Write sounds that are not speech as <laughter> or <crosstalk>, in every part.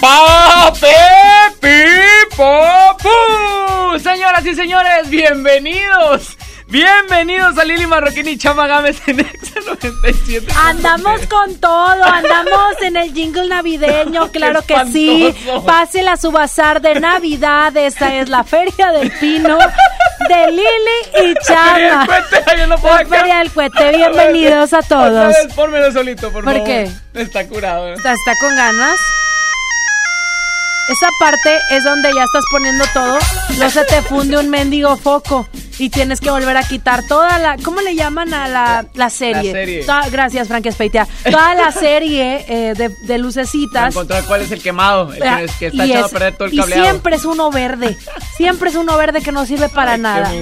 ¡Pape! ¡Papu! Señoras y señores, bienvenidos. Bienvenidos a Lili Marroquín y Chama Gámez en <laughs> Exa 97. Andamos con todo, andamos en el jingle navideño, <laughs> claro que sí. Pásela a su bazar de Navidad, esta es la Feria del Pino de Lili y Chama. La. Feria del Cohete, <laughs> bienvenidos a todos. Otra vez, solito, por, ¿Por favor. qué? Está curado. ¿eh? ¿Está, está con ganas? Esa parte es donde ya estás poniendo todo, luego se te funde un mendigo foco y tienes que volver a quitar toda la... ¿Cómo le llaman a la, la serie? La serie. Toda- gracias, Frank Espeitea. Toda la serie eh, de, de Para lucecitas. encontrar cuál es el quemado, el que, que está Y echado es- a perder todo el y cableado. siempre es uno verde. Siempre es uno verde que no sirve para Ay, nada.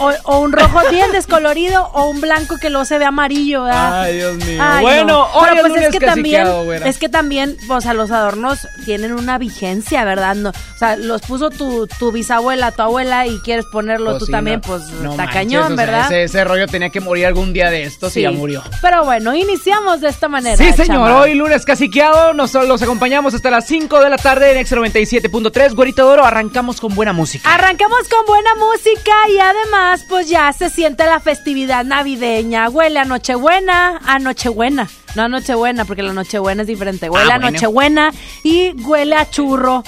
O, o un rojo bien <laughs> descolorido o un blanco que luego se ve amarillo, ¿verdad? Ay, Dios mío. Ay, bueno, no. hoy Pero es pues es que también, güera. es que también, o sea, los adornos tienen una vigencia, ¿verdad? No, o sea, los puso tu, tu bisabuela, tu abuela y quieres ponerlo Pues tú sí, también, no- pues no está manches, cañón, o sea, ¿verdad? ese, ese rollo tenía que morir algún día de estos y ya murió. Pero bueno, iniciamos de esta manera. Sí, señor. chama. Hoy lunes caciqueado. Nos los acompañamos hasta las 5 de la tarde en Ex 97.3. Güerito de Oro, arrancamos con buena música. Arrancamos con buena música y además, pues ya se siente la festividad navideña. Huele a Nochebuena, a Nochebuena. No a Nochebuena, porque la Nochebuena es diferente. Huele Ah, a bueno. Nochebuena y huele a churro.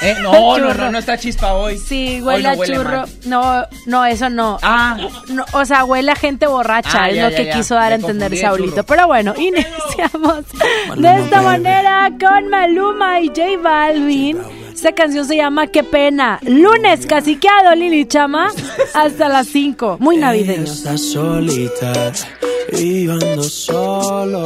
Eh, no, no, no, no está chispa hoy. Sí, Hoy huele no a huele churro. mal. No, no, eso no. Ah, No, o sea, huele a gente borracha, Ah, es ya, lo ya, que ya. quiso dar a entender Saulito. Pero bueno, iniciamos de esta manera con Maluma y J Balvin. Esta canción se llama Qué pena. Lunes caciqueado, Lili Chama, hasta las 5. Muy navideño. Ella está solita y yo ando solo.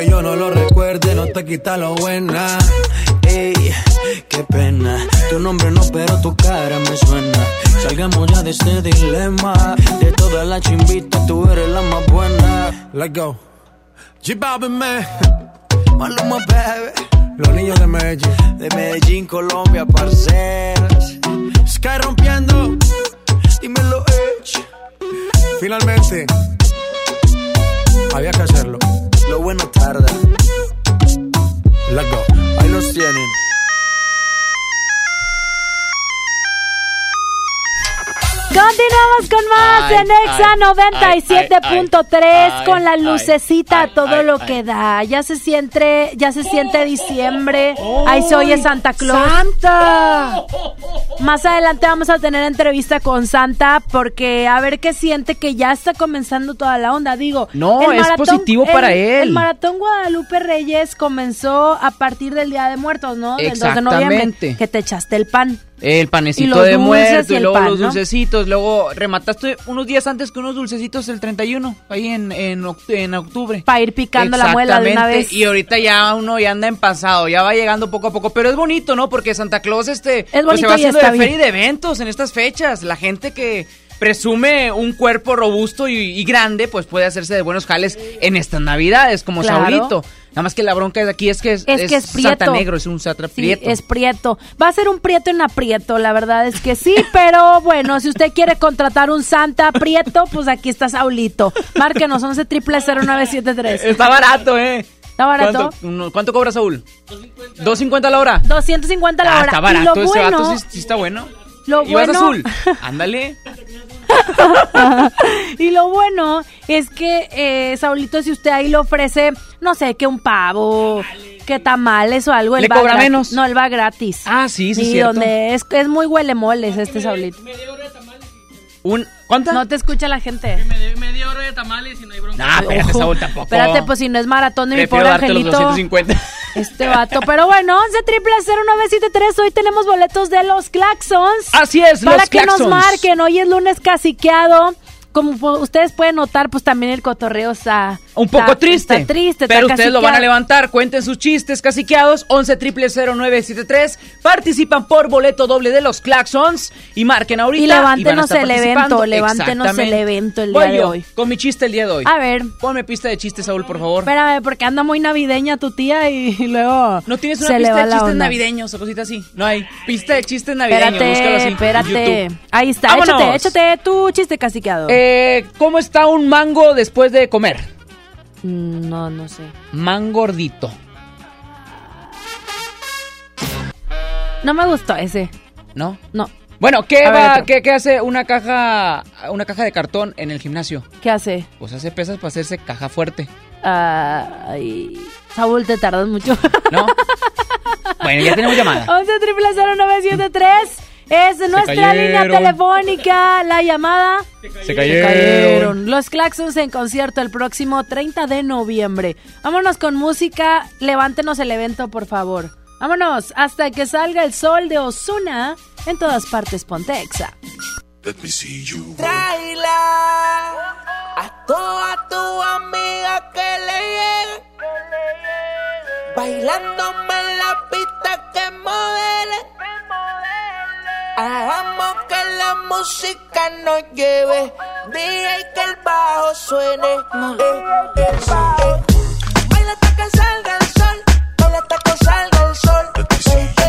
Que yo no lo recuerde, no te quita lo buena. Ey, qué pena. Tu nombre no, pero tu cara me suena. Salgamos ya de este dilema. De todas las chimbitas, tú eres la más buena. Let's go. G me. Maluma, baby. Los niños de Medellín. De Medellín, Colombia, parceras. Sky rompiendo. Dímelo, Edge. Finalmente. Había que hacerlo. Lo bueno tarda. Let's go. Ahí los tienen. Continuamos con más en Exa 97.3 con la lucecita todo lo que da. Ya se siente, ya se siente diciembre. Ahí se oye Santa Claus. ¡Santa! Más adelante vamos a tener entrevista con Santa porque a ver qué siente que ya está comenzando toda la onda. Digo, No, es positivo para el- él. El maratón Guadalupe Reyes comenzó a partir del Día de Muertos, ¿no? Del 2 de noviembre. Que te echaste el pan. El panecito de muerto y luego pan, los ¿no? dulcecitos. Luego remataste unos días antes que unos dulcecitos el 31, ahí en, en, en octubre. Para ir picando la muela de una vez. Y ahorita ya uno ya anda en pasado, ya va llegando poco a poco. Pero es bonito, ¿no? Porque Santa Claus este, pues, bonito se va y haciendo de bien. feria y de eventos en estas fechas. La gente que presume un cuerpo robusto y, y grande, pues puede hacerse de buenos jales en estas navidades, como Claro. Saulito. Nada más que la bronca de aquí es que es, Es que es Santa prieto. Negro, es un Sí, prieto. es prieto. Va a ser un prieto en aprieto, la verdad es que sí, <laughs> pero bueno, si usted quiere contratar un Santa prieto, pues aquí está Saulito. Márquenos 11 triple 0973. Está barato, ¿eh? ¿Está barato? ¿Cuánto, cuánto cobra Saúl? 250 la hora. 250 la Ah, hora. está Y barato lo ese bueno, vato, sí, sí está bueno. Lo ¿Y vas azul? Ándale. <laughs> y lo bueno es que, eh, Saulito, si usted ahí le ofrece, no sé, que un pavo, que tamales o algo, él ¿Le va cobra gratis. menos? No, él va gratis. Ah, sí, sí, Y cierto. donde es, es muy huele moles este Saulito. Un, ¿Cuánta? No te escucha la gente. Media, media hora de tamales y no hay bronca. Nah, espérate. Saúl tampoco. Espérate, pues si no es maratón de mi Prefiero pobre darte los angelito. 250. <laughs> Este vato. Pero bueno, 11 triple 0973. Hoy tenemos boletos de los Claxons. Así es, Para los que nos marquen. Hoy es lunes caciqueado. Como ustedes pueden notar, pues también el cotorreo está. Un poco está- triste. Está triste. Pero está ustedes lo van a levantar. Cuenten sus chistes caciqueados. 11 triple 0973. Participan por boleto doble de los Claxons. Y marquen ahorita. Y levántenos el evento, levántenos el evento el Voy día de hoy. Con mi chiste el día de hoy. A ver, Ponme pista de chistes, Saúl, por favor. espérame, porque anda muy navideña tu tía y, <laughs> luego. ¿No tienes una pista de chistes onda. navideños o cositas así? No hay. Pista de chistes navideños. búscalo Espérate, así espérate. Ahí está, ¡Vámonos! échate, échate tu chiste caciqueado. Eh, ¿Cómo está un mango después de comer? Mm, No, no sé. Man gordito. No me gustó ese. ¿No? No. Bueno, ¿qué, A va, qué, qué hace una caja, una caja de cartón en el gimnasio? ¿Qué hace? Pues hace pesas para hacerse caja fuerte, Ay, Saúl, te tardas mucho. ¿no? <laughs> bueno, ya tenemos llamada. 11 triple 0973 es nuestra línea cayeron. telefónica. La llamada. Se Se cayeron. Los Claxons en concierto el próximo 30 de noviembre. Vámonos con música. Levántenos el evento, por favor. Vámonos hasta que salga el sol de Osuna en todas partes Pontexa. Tráela a toda tu amiga que le llegue. Bailándome en la pista que modele. Hagamos que la música nos lleve. DJ que el bajo suene. Eh, eh, eh. Baila hasta que salga el sol. Baila hasta que salga el sol. Eh,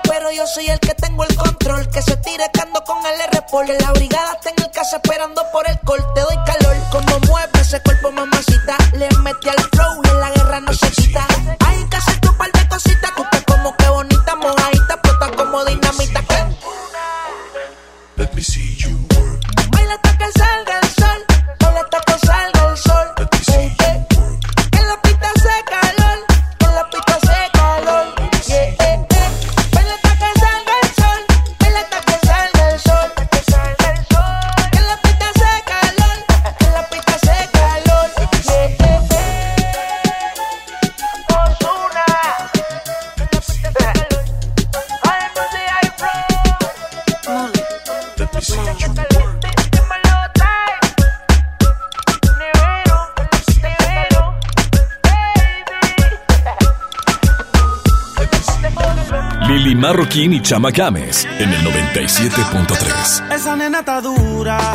pero yo soy el que tengo el control. Que se tire cando con el R por la brigada está en el casa esperando por el col. Te doy calor, como mueve ese cuerpo mamacita. Le metí al flow en la guerra no se quita. Marroquín y Chama Games en el 97.3. Esa nena está dura,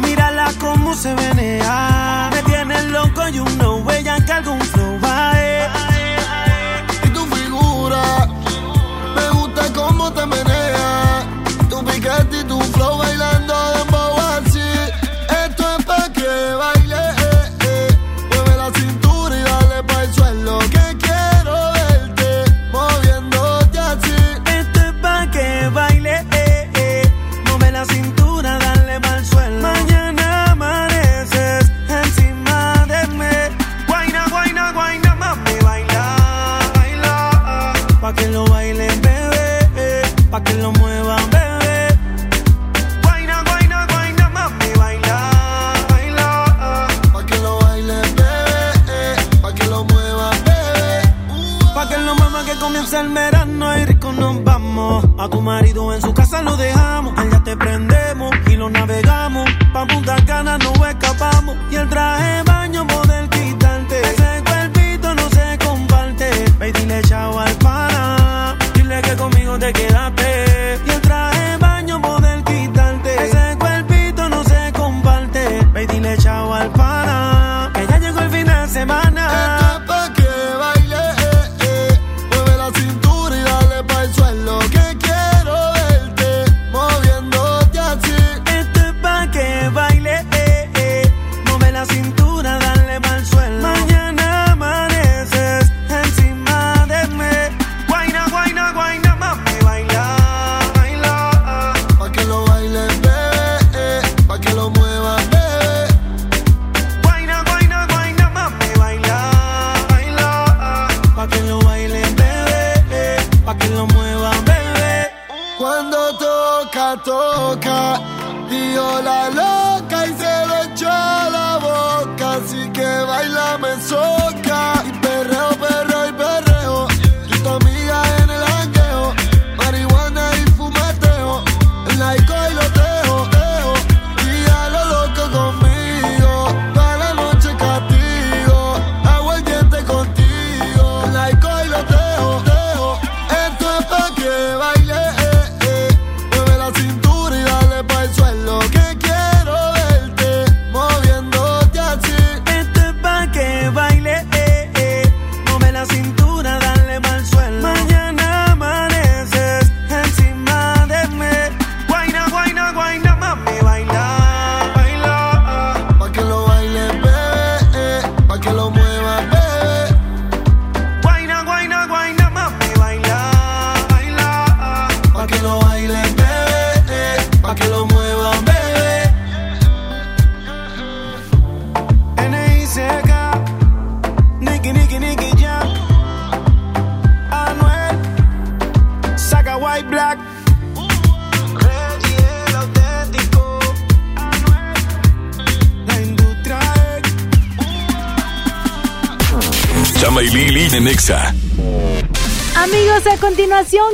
mírala cómo se venea. Me tiene loco y you know, ella que algún flow va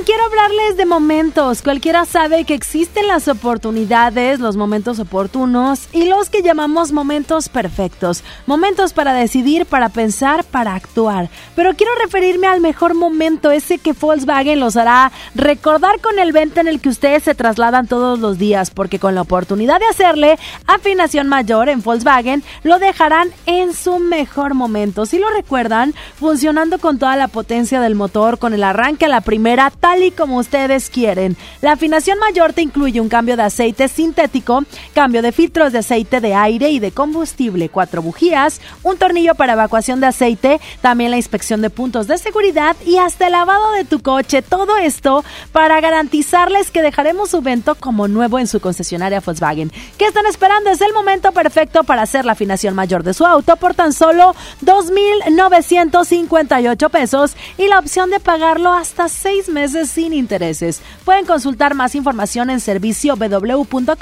down. Quiero hablarles de momentos. Cualquiera sabe que existen las oportunidades, los momentos oportunos y los que llamamos momentos perfectos. Momentos para decidir, para pensar, para actuar. Pero quiero referirme al mejor momento, ese que Volkswagen los hará recordar con el vento en el que ustedes se trasladan todos los días, porque con la oportunidad de hacerle afinación mayor en Volkswagen, lo dejarán en su mejor momento. Si lo recuerdan, funcionando con toda la potencia del motor, con el arranque a la primera tal y como ustedes quieren. La afinación mayor te incluye un cambio de aceite sintético, cambio de filtros de aceite de aire y de combustible, cuatro bujías, un tornillo para evacuación de aceite, también la inspección de puntos de seguridad y hasta el lavado de tu coche. Todo esto para garantizarles que dejaremos su vento como nuevo en su concesionaria Volkswagen. ¿Qué están esperando? Es el momento perfecto para hacer la afinación mayor de su auto por tan solo 2.958 pesos y la opción de pagarlo hasta seis meses sin intereses. Pueden consultar más información en servicio www.com.mx.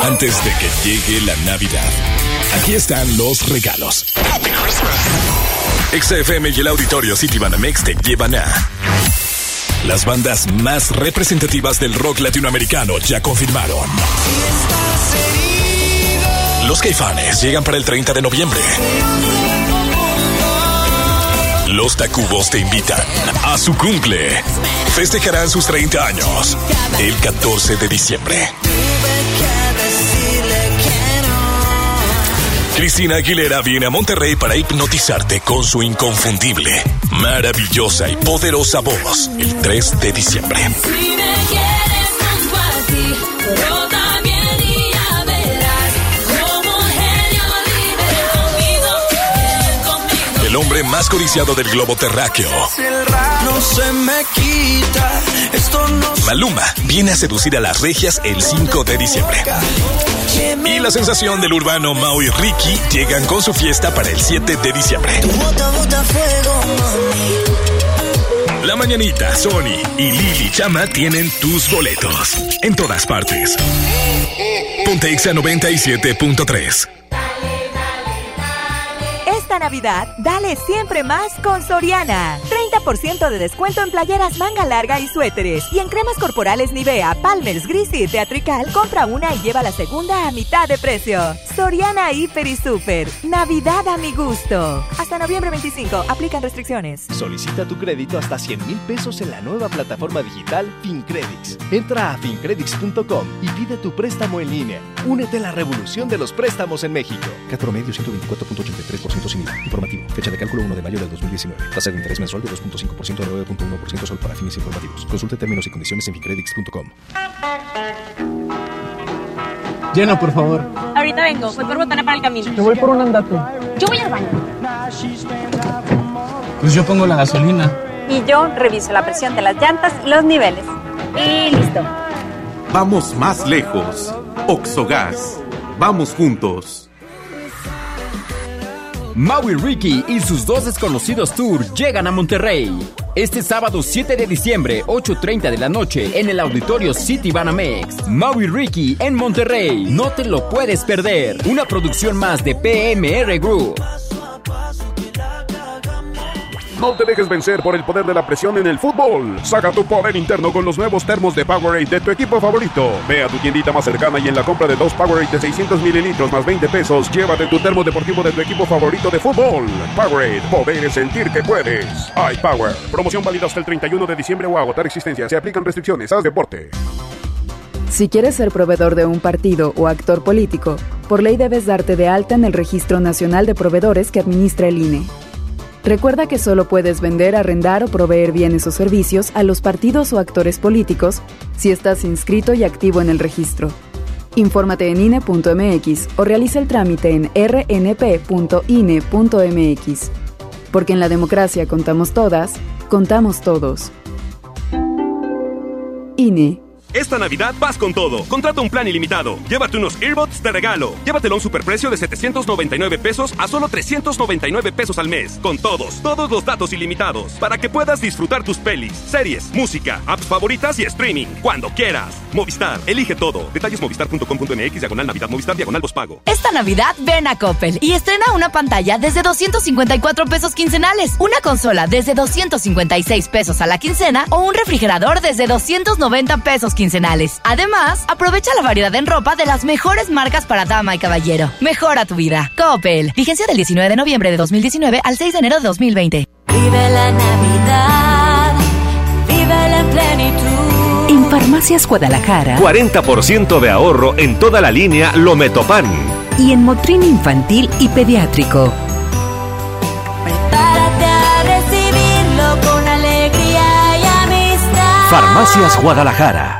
Antes de que llegue la Navidad, aquí están los regalos. XFM y el auditorio City Banamex te llevan a las bandas más representativas del rock latinoamericano ya confirmaron. Los Caifanes llegan para el 30 de noviembre. Los Tacubos te invitan a su cumple. Festejarán sus 30 años el 14 de diciembre. Cristina Aguilera viene a Monterrey para hipnotizarte con su inconfundible, maravillosa y poderosa voz el 3 de diciembre. Hombre más codiciado del globo terráqueo. No se me quita, esto no Maluma viene a seducir a las regias el 5 de diciembre. Y la sensación del urbano Mau y Ricky llegan con su fiesta para el 7 de diciembre. La Mañanita, Sony y Lili Chama tienen tus boletos. En todas partes. Pontexa 97.3. Esta Navidad, dale siempre más con Soriana. 30% de descuento en playeras manga larga y suéteres. Y en cremas corporales Nivea, Palmer's, Gris y Teatrical, compra una y lleva la segunda a mitad de precio. Soriana Hiper y Super. Navidad a mi gusto. Hasta noviembre 25. Aplican restricciones. Solicita tu crédito hasta 100 mil pesos en la nueva plataforma digital FinCredits. Entra a fincredits.com y pide tu préstamo en línea. Únete a la revolución de los préstamos en México. Cat promedio 124.83% sin Informativo. Fecha de cálculo 1 de mayo del 2019. Tasa de interés mensual de 2.5% a 9.1% solo para fines informativos. Consulte términos y condiciones en fincredits.com. Llena, por favor. Ahorita vengo, voy por botana para el camino. Yo voy por un andate. Yo voy al baño. Pues yo pongo la gasolina. Y yo reviso la presión de las llantas y los niveles. Y listo. Vamos más lejos. Oxogas. Vamos juntos. Maui Ricky y sus dos desconocidos tour llegan a Monterrey. Este sábado 7 de diciembre, 8.30 de la noche, en el auditorio City Banamex. Maui Ricky en Monterrey. No te lo puedes perder. Una producción más de PMR Group. No te dejes vencer por el poder de la presión en el fútbol. Saca tu poder interno con los nuevos termos de Powerade de tu equipo favorito. Ve a tu tiendita más cercana y en la compra de dos Powerade de 600 mililitros más 20 pesos, llévate tu termo deportivo de tu equipo favorito de fútbol. Powerade, poder sentir que puedes. iPower, promoción válida hasta el 31 de diciembre o agotar existencia. Se aplican restricciones. Haz deporte. Si quieres ser proveedor de un partido o actor político, por ley debes darte de alta en el Registro Nacional de Proveedores que administra el INE. Recuerda que solo puedes vender, arrendar o proveer bienes o servicios a los partidos o actores políticos si estás inscrito y activo en el registro. Infórmate en INE.mx o realiza el trámite en rnp.ine.mx. Porque en la democracia contamos todas, contamos todos. INE. Esta Navidad vas con todo. Contrata un plan ilimitado. Llévate unos earbuds de regalo. Llévatelo a un superprecio de 799 pesos a solo 399 pesos al mes. Con todos, todos los datos ilimitados. Para que puedas disfrutar tus pelis, series, música, apps favoritas y streaming. Cuando quieras. Movistar, elige todo. Detalles movistar.com.mx, diagonal Navidad, Movistar, diagonal pago. Esta Navidad ven a Coppel y estrena una pantalla desde 254 pesos quincenales, una consola desde 256 pesos a la quincena o un refrigerador desde 290 pesos quincenales. Además, aprovecha la variedad en ropa de las mejores marcas para dama y caballero. Mejora tu vida. Coppel. Vigencia del 19 de noviembre de 2019 al 6 de enero de 2020. Vive la Navidad, vive la plenitud. En Farmacias Guadalajara. 40% de ahorro en toda la línea Lometopan. Y en Motrin Infantil y Pediátrico. Prepárate a recibirlo con alegría y amistad. Farmacias Guadalajara.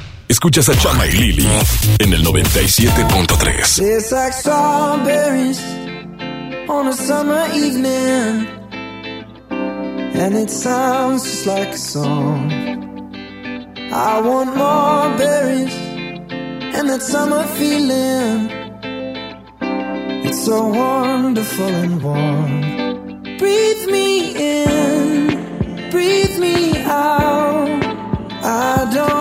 Escuchas a Chama y Lili en el 97.3. It's like strawberries on a summer evening, and it sounds just like a song. I want more berries and that summer feeling. It's so wonderful and warm. Breathe me in, breathe me out. I don't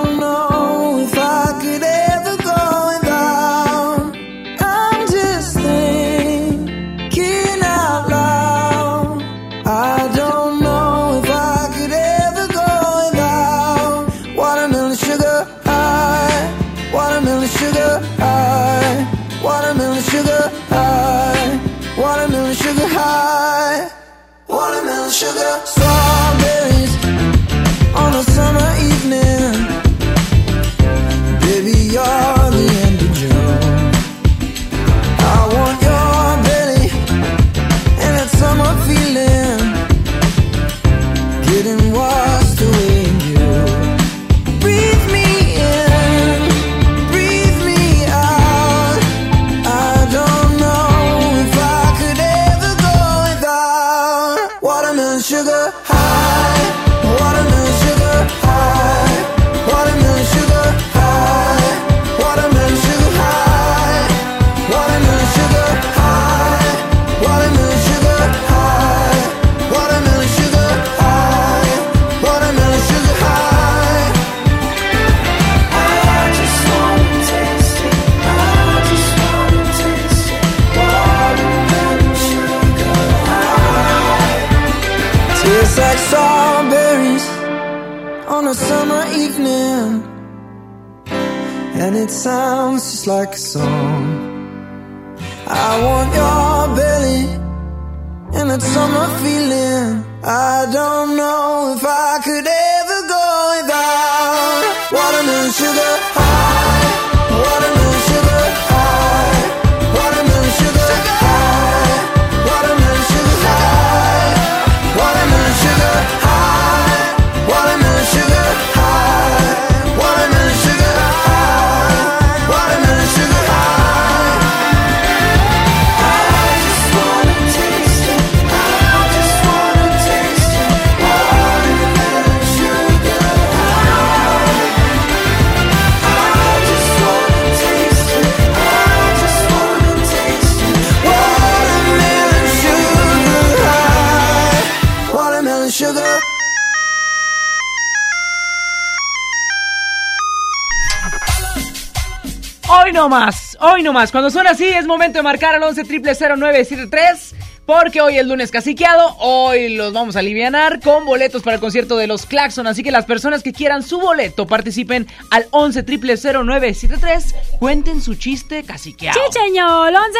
Hoy no más, hoy no más. Cuando suena así es momento de marcar al 11 0973 porque hoy es lunes caciqueado. Hoy los vamos a alivianar con boletos para el concierto de los Claxon. Así que las personas que quieran su boleto participen al 11 0973 Cuenten su chiste caciqueado. Sí, señor. 11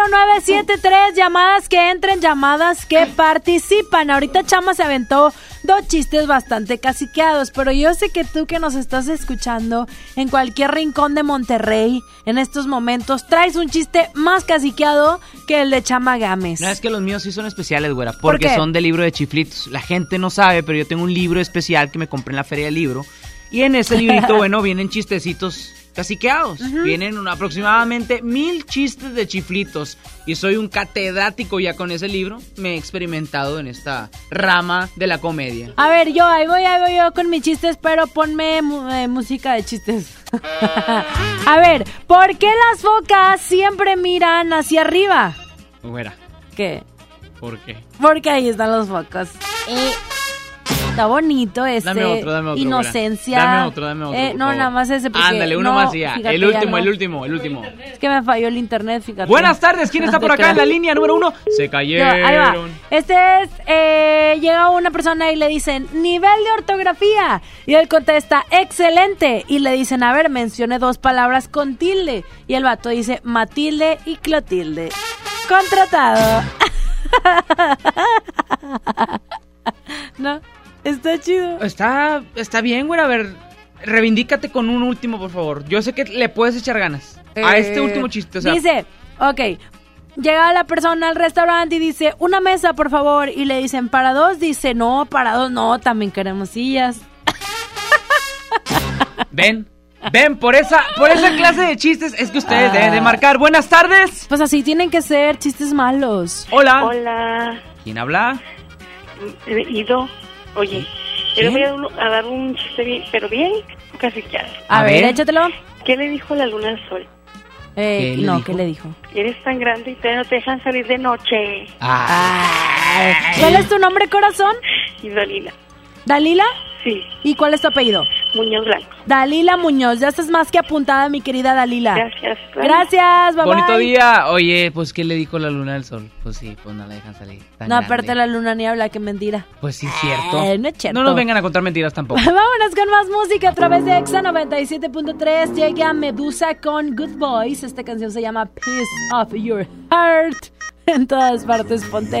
0973 Llamadas que entren, llamadas que participan. Ahorita Chama se aventó trayendo chistes bastante caciqueados, pero yo sé que tú que nos estás escuchando en cualquier rincón de Monterrey en estos momentos traes un chiste más caciqueado que el de Chama Gámez. No, es que los míos sí son especiales, güera, porque son de libro de chiflitos. La gente no sabe, pero yo tengo un libro especial que me compré en la feria del libro. Y en ese <laughs> librito, bueno, vienen chistecitos caciqueados. Vienen un- aproximadamente mil chistes de chiflitos. Y soy un catedrático ya con ese libro. Me he experimentado en esta rama de la comedia. A ver, yo, ahí voy, ahí voy yo con mis chistes, pero ponme eh, música de chistes. <laughs> A ver, ¿por qué las focas siempre miran hacia arriba? Güera, ¿Qué? ¿por qué? Porque ahí están los focos. Eh, está bonito este. Dame otro, dame otro, Inocencia. Dame otro, dame otro, Eh, no, nada más ese. Porque Ándale, uno no, más y ya. fíjate, El ya último, no. el último, el último. Es que me falló el internet, fíjate. Buenas tardes, ¿quién está por acá en la <laughs> línea número uno? Se cayeron. ahí va. Este es, eh, llega una persona y le dicen, nivel de ortografía. Y él contesta, excelente. Y le dicen, a ver, mencione dos palabras con tilde. Y el vato dice, Matilde y Clotilde. Contratado. <laughs> no, está chido. Está, está bien, güey. A ver, reivindícate con un último, por favor. Yo sé que le puedes echar ganas a Eh, este último chiste. O sea, dice, ok, llega la persona al restaurante y dice, una mesa, por favor. Y le dicen, ¿para dos? Dice, no, para dos no, también queremos sillas. <laughs> ven, ven, por esa, por esa clase de chistes es que ustedes Ah. deben de marcar. Buenas tardes. Pues así tienen que ser chistes malos. Hola. Hola, ¿Quién habla? Ido. Oye, yo le voy a, dar un- a dar un chiste bien, pero bien casi ya. A, ver, échatelo. ¿Qué le dijo la luna al sol? Eh, ¿Qué le no, dijo? ¿qué le dijo? Eres tan grande y te no te dejan salir de noche. Ay. ¿Cuál es tu nombre, corazón? Idolina. ¿Dalila? Sí. ¿Y cuál es tu apellido? Muñoz Blanco. Dalila Muñoz. Ya estás más que apuntada, mi querida Dalila. Gracias. Gracias, bye Bonito bye. día. Oye, pues, ¿qué le dijo la luna al sol? Pues sí, pues no la dejan salir. tan No, grande. aparte la luna ni habla, que mentira. Pues sí, cierto. Eh, no es cierto. No nos vengan a contar mentiras tampoco. <laughs> Vámonos con más música a través de Exa 97.3. Llega Medusa con Good Boys. Esta canción se llama Piece of Your Heart. <laughs> En todas partes, ponte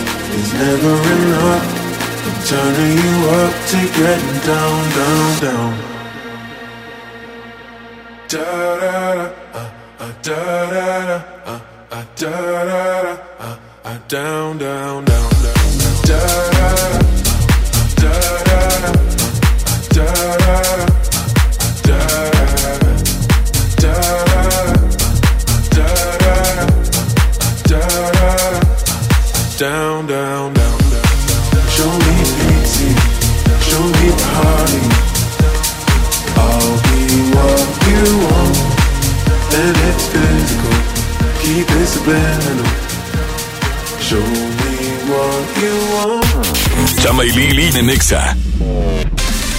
It's never enough. I'm turning you up to getting down, down, down. Da da da, uh, uh, da da da, uh, uh, da da da, uh, uh, down, down, down, down, down. Da da da, uh, uh, da da da, uh, uh, da da da. Down, down, down, down. Show me easy, show me party. I'll be what you want, and it's physical. Keep it subliminal. Show me what you want. Chama y Lili Nexa.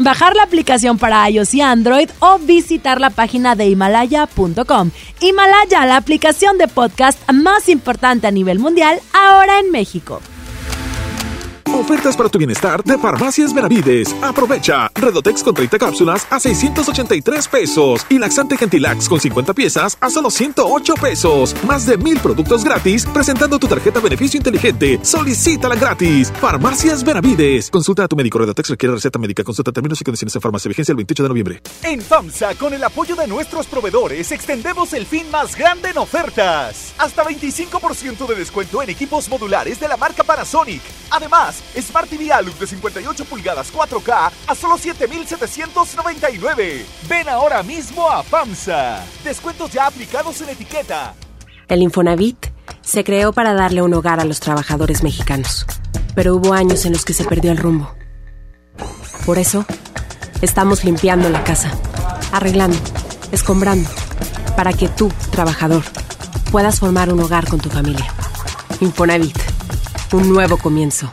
bajar la aplicación para iOS y Android o visitar la página de himalaya.com. Himalaya, la aplicación de podcast más importante a nivel mundial, ahora en México. Ofertas para tu bienestar de Farmacias Benavides. Aprovecha. Redotex con 30 cápsulas a 683 pesos. Y Laxante Gentilax con 50 piezas a solo 108 pesos. Más de mil productos gratis presentando tu tarjeta beneficio inteligente. Solicítala gratis. Farmacias Benavides. Consulta a tu médico. Redotex requiere receta médica. Consulta términos y condiciones en farmacia. Vigencia el 28 de noviembre. En FAMSA, con el apoyo de nuestros proveedores, extendemos el fin más grande en ofertas. Hasta 25% de descuento en equipos modulares de la marca Panasonic. Además, Smart TV Alux de 58 pulgadas 4K a solo 7,799. Ven ahora mismo a FAMSA. Descuentos ya aplicados en etiqueta. El Infonavit se creó para darle un hogar a los trabajadores mexicanos. Pero hubo años en los que se perdió el rumbo. Por eso, estamos limpiando la casa, arreglando, escombrando, para que tú, trabajador, puedas formar un hogar con tu familia. Infonavit, un nuevo comienzo.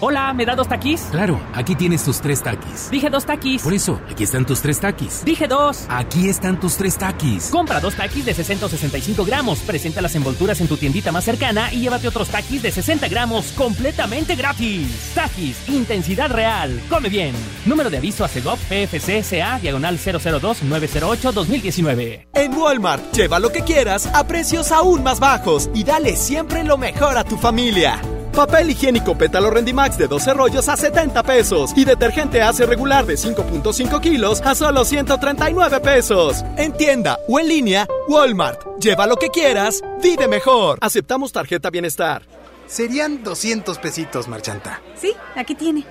Hola, ¿me da dos taquis? Claro, aquí tienes tus tres taquis. Dije dos taquis. Por eso, aquí están tus tres taquis. Dije dos. Aquí están tus tres taquis. Compra dos taquis de 665 gramos, presenta las envolturas en tu tiendita más cercana y llévate otros taquis de 60 gramos completamente gratis. Taquis, intensidad real. Come bien. Número de aviso a CEGOP PFC CA diagonal 002-908-2019. En Walmart, lleva lo que quieras a precios aún más bajos y dale siempre lo mejor a tu familia. Papel higiénico pétalo Rendimax de 12 rollos a 70 pesos. Y detergente hace regular de 5.5 kilos a solo 139 pesos. En tienda o en línea, Walmart. Lleva lo que quieras, vive mejor. Aceptamos tarjeta bienestar. Serían 200 pesitos, marchanta. Sí, aquí tiene.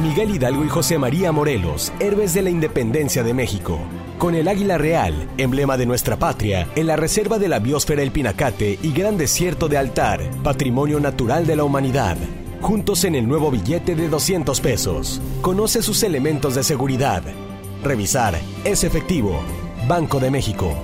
Miguel Hidalgo y José María Morelos, héroes de la independencia de México. Con el águila real, emblema de nuestra patria, en la reserva de la biosfera El Pinacate y Gran Desierto de Altar, patrimonio natural de la humanidad. Juntos en el nuevo billete de 200 pesos. Conoce sus elementos de seguridad. Revisar es efectivo. Banco de México.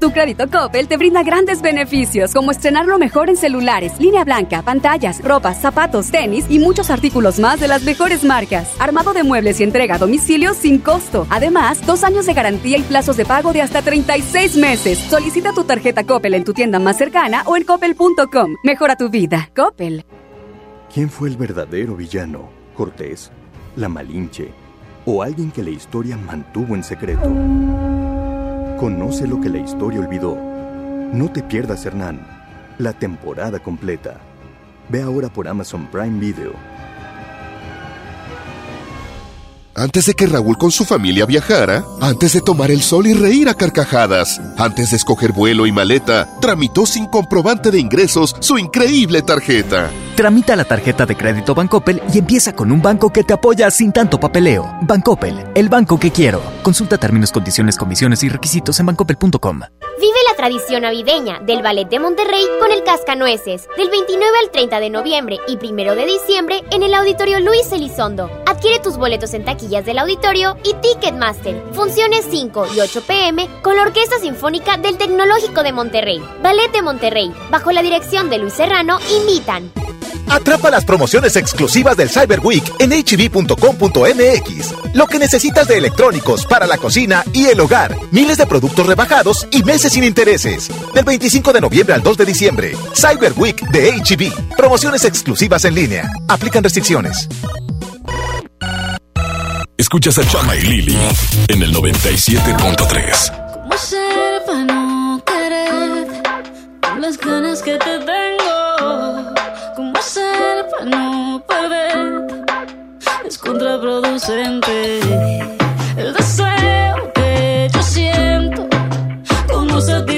Tu crédito Coppel te brinda grandes beneficios, como estrenar lo mejor en celulares, línea blanca, pantallas, ropa, zapatos, tenis y muchos artículos más de las mejores marcas. Armado de muebles y entrega a domicilio sin costo. Además, dos años de garantía y plazos de pago de hasta 36 meses. Solicita tu tarjeta Coppel en tu tienda más cercana o en coppel.com. Mejora tu vida. Coppel. ¿Quién fue el verdadero villano? ¿Cortés? ¿La Malinche? ¿O alguien que la historia mantuvo en secreto? Conoce lo que la historia olvidó. No te pierdas, Hernán. La temporada completa. Ve ahora por Amazon Prime Video. Antes de que Raúl con su familia viajara, antes de tomar el sol y reír a carcajadas, antes de escoger vuelo y maleta, tramitó sin comprobante de ingresos su increíble tarjeta. Tramita la tarjeta de crédito Bancoppel y empieza con un banco que te apoya sin tanto papeleo. Bancoppel, el banco que quiero. Consulta términos, condiciones, comisiones y requisitos en bancoppel.com. Vive la tradición navideña del Ballet de Monterrey con el Cascanueces, del 29 al 30 de noviembre y 1 de diciembre en el Auditorio Luis Elizondo. Adquiere tus boletos en del auditorio y Ticketmaster. Funciones 5 y 8 pm con la Orquesta Sinfónica del Tecnológico de Monterrey. Ballet de Monterrey, bajo la dirección de Luis Serrano, invitan. Atrapa las promociones exclusivas del Cyber Week en hb.com.mx. Lo que necesitas de electrónicos para la cocina y el hogar. Miles de productos rebajados y meses sin intereses. Del 25 de noviembre al 2 de diciembre. Cyber Week de HB. Promociones exclusivas en línea. Aplican restricciones. Escuchas a Chama y Lili en el 97.3. ¿Cómo ser para no querer con las ganas que te tengo? ¿Cómo hacer para no perder? Es contraproducente el deseo que yo siento. ¿Cómo satisfacerlo?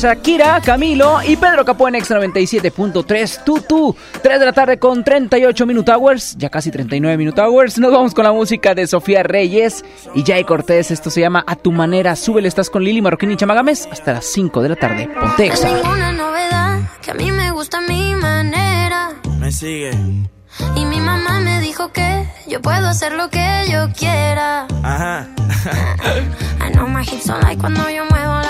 Shakira, Camilo y Pedro Capó en X 97.3. Tú, tú. 3 de la tarde con 38 Minute Hours. Ya casi 39 Minute Hours. Nos vamos con la música de Sofía Reyes y Jay Cortés. Esto se llama A tu manera. Súbele, estás con Lili Marroquín y Chamagames hasta las 5 de la tarde. Ponte No Exa. hay ninguna novedad, que a mí me gusta mi manera. Me sigue. Y mi mamá me dijo que yo puedo hacer lo que yo quiera. Ajá. <laughs> I know my hips son like cuando yo muevo la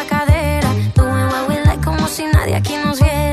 como si nadie aquí nos viera.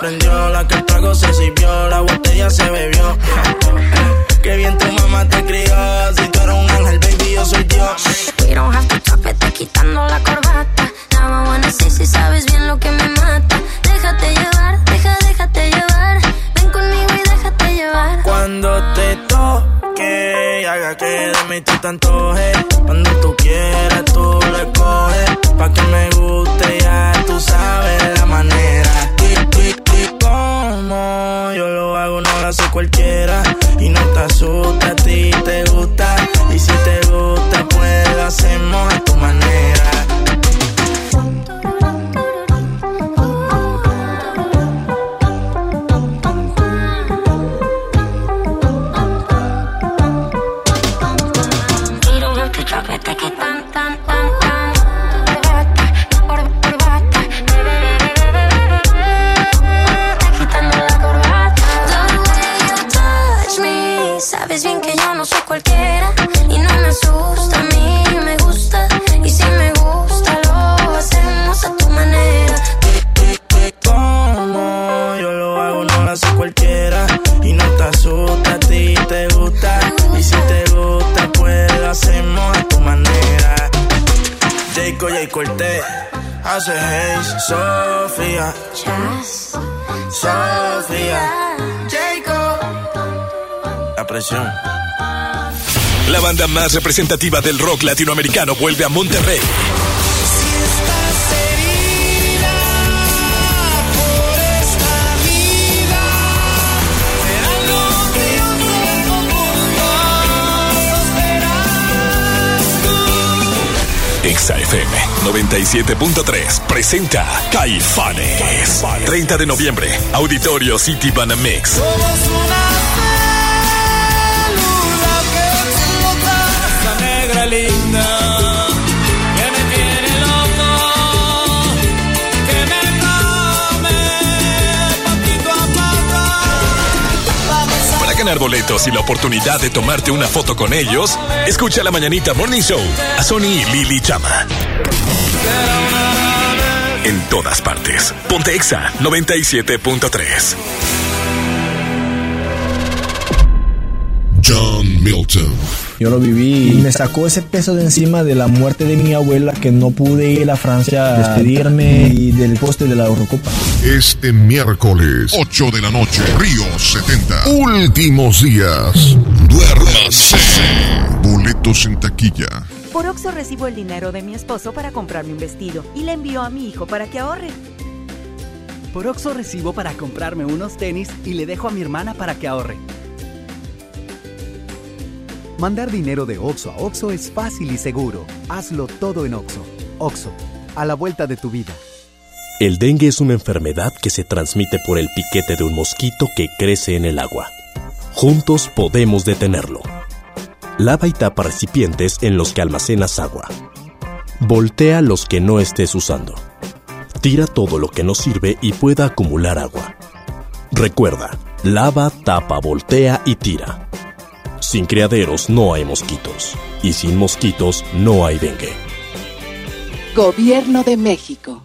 Prendió, la que el trago se sirvió, la botella se bebió. Qué bien tu mamá te crió. Si tú eres un ángel, baby, yo soy Dios. You don't have to talk, vete quitando la corbata. I wanna say si sabes bien lo que me mata. Déjate llevar, deja, déjate llevar. Ven conmigo y déjate llevar. Cuando te toque, haga que de mí tú te antojes. Representativa del rock latinoamericano vuelve a Monterrey. Exa FM 97.3 presenta Caifanes. 30 de noviembre, Auditorio City Banamex. Ganar boletos y la oportunidad de tomarte una foto con ellos, escucha la Mañanita Morning Show a Sony y Lili Chama. En todas partes. Ponte Exa 97.3. John Milton. Yo lo viví y me sacó ese peso de encima de la muerte de mi abuela que no pude ir a Francia a despedirme y del poste de la Eurocopa. Este miércoles, 8 de la noche, Río 70. Últimos días. Duérmase. Boletos en taquilla. Por Oxo recibo el dinero de mi esposo para comprarme un vestido y le envío a mi hijo para que ahorre. Por Oxo recibo para comprarme unos tenis y le dejo a mi hermana para que ahorre. Mandar dinero de Oxo a Oxo es fácil y seguro. Hazlo todo en Oxo. Oxo, a la vuelta de tu vida. El dengue es una enfermedad que se transmite por el piquete de un mosquito que crece en el agua. Juntos podemos detenerlo. Lava y tapa recipientes en los que almacenas agua. Voltea los que no estés usando. Tira todo lo que no sirve y pueda acumular agua. Recuerda, lava, tapa, voltea y tira. Sin criaderos no hay mosquitos. Y sin mosquitos no hay dengue. Gobierno de México.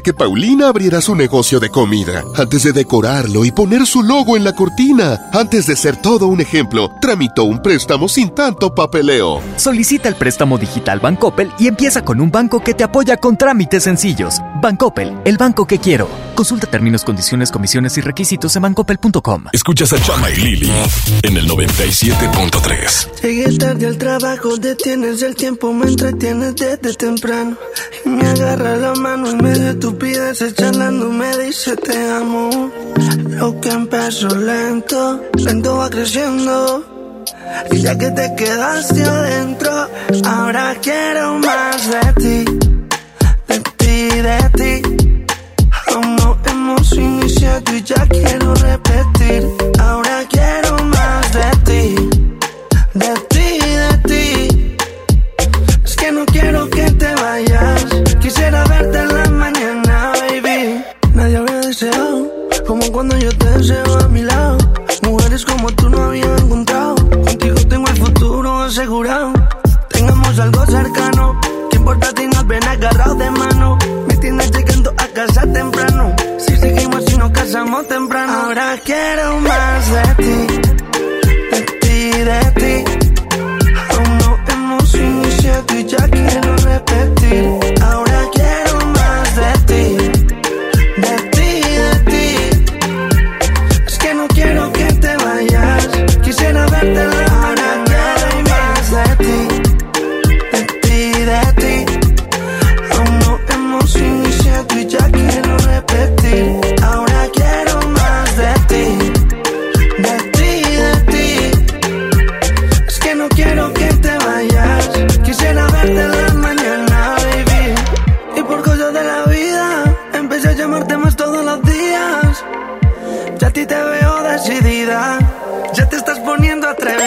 que Paulina abriera su negocio de comida, antes de decorarlo y poner su logo en la cortina, antes de ser todo un ejemplo, tramitó un préstamo sin tanto papeleo. Solicita el préstamo digital Bancoppel y empieza con un banco que te apoya con trámites sencillos. Bancoppel, el banco que quiero. Consulta términos, condiciones, comisiones y requisitos en bancoppel.com. Escuchas a Chama y Lili en el 97.3. Llegué tarde al trabajo, detienes el tiempo, me entretienes desde temprano. Y me agarra la mano y me de estupideces charlando, me dice te amo. Lo que empezó lento, lento va creciendo. Y ya que te quedaste adentro, ahora quiero más de ti, de ti, de ti. Hemos iniciado y ya quiero repetir, ahora quiero más de ti, de ti, de ti. Es que no quiero verte en la mañana, baby. Nadie había deseado como cuando yo te deseo a mi lado. Mujeres como tú no había encontrado. Contigo tengo el futuro asegurado. Tengamos algo cercano. ¿Qué importa si nos ven de mano? Me tienes llegando a casa temprano. Si seguimos y nos casamos temprano. Ahora quiero más de ti. De ti, de ti. Aún no hemos iniciado y ya quiero repetir.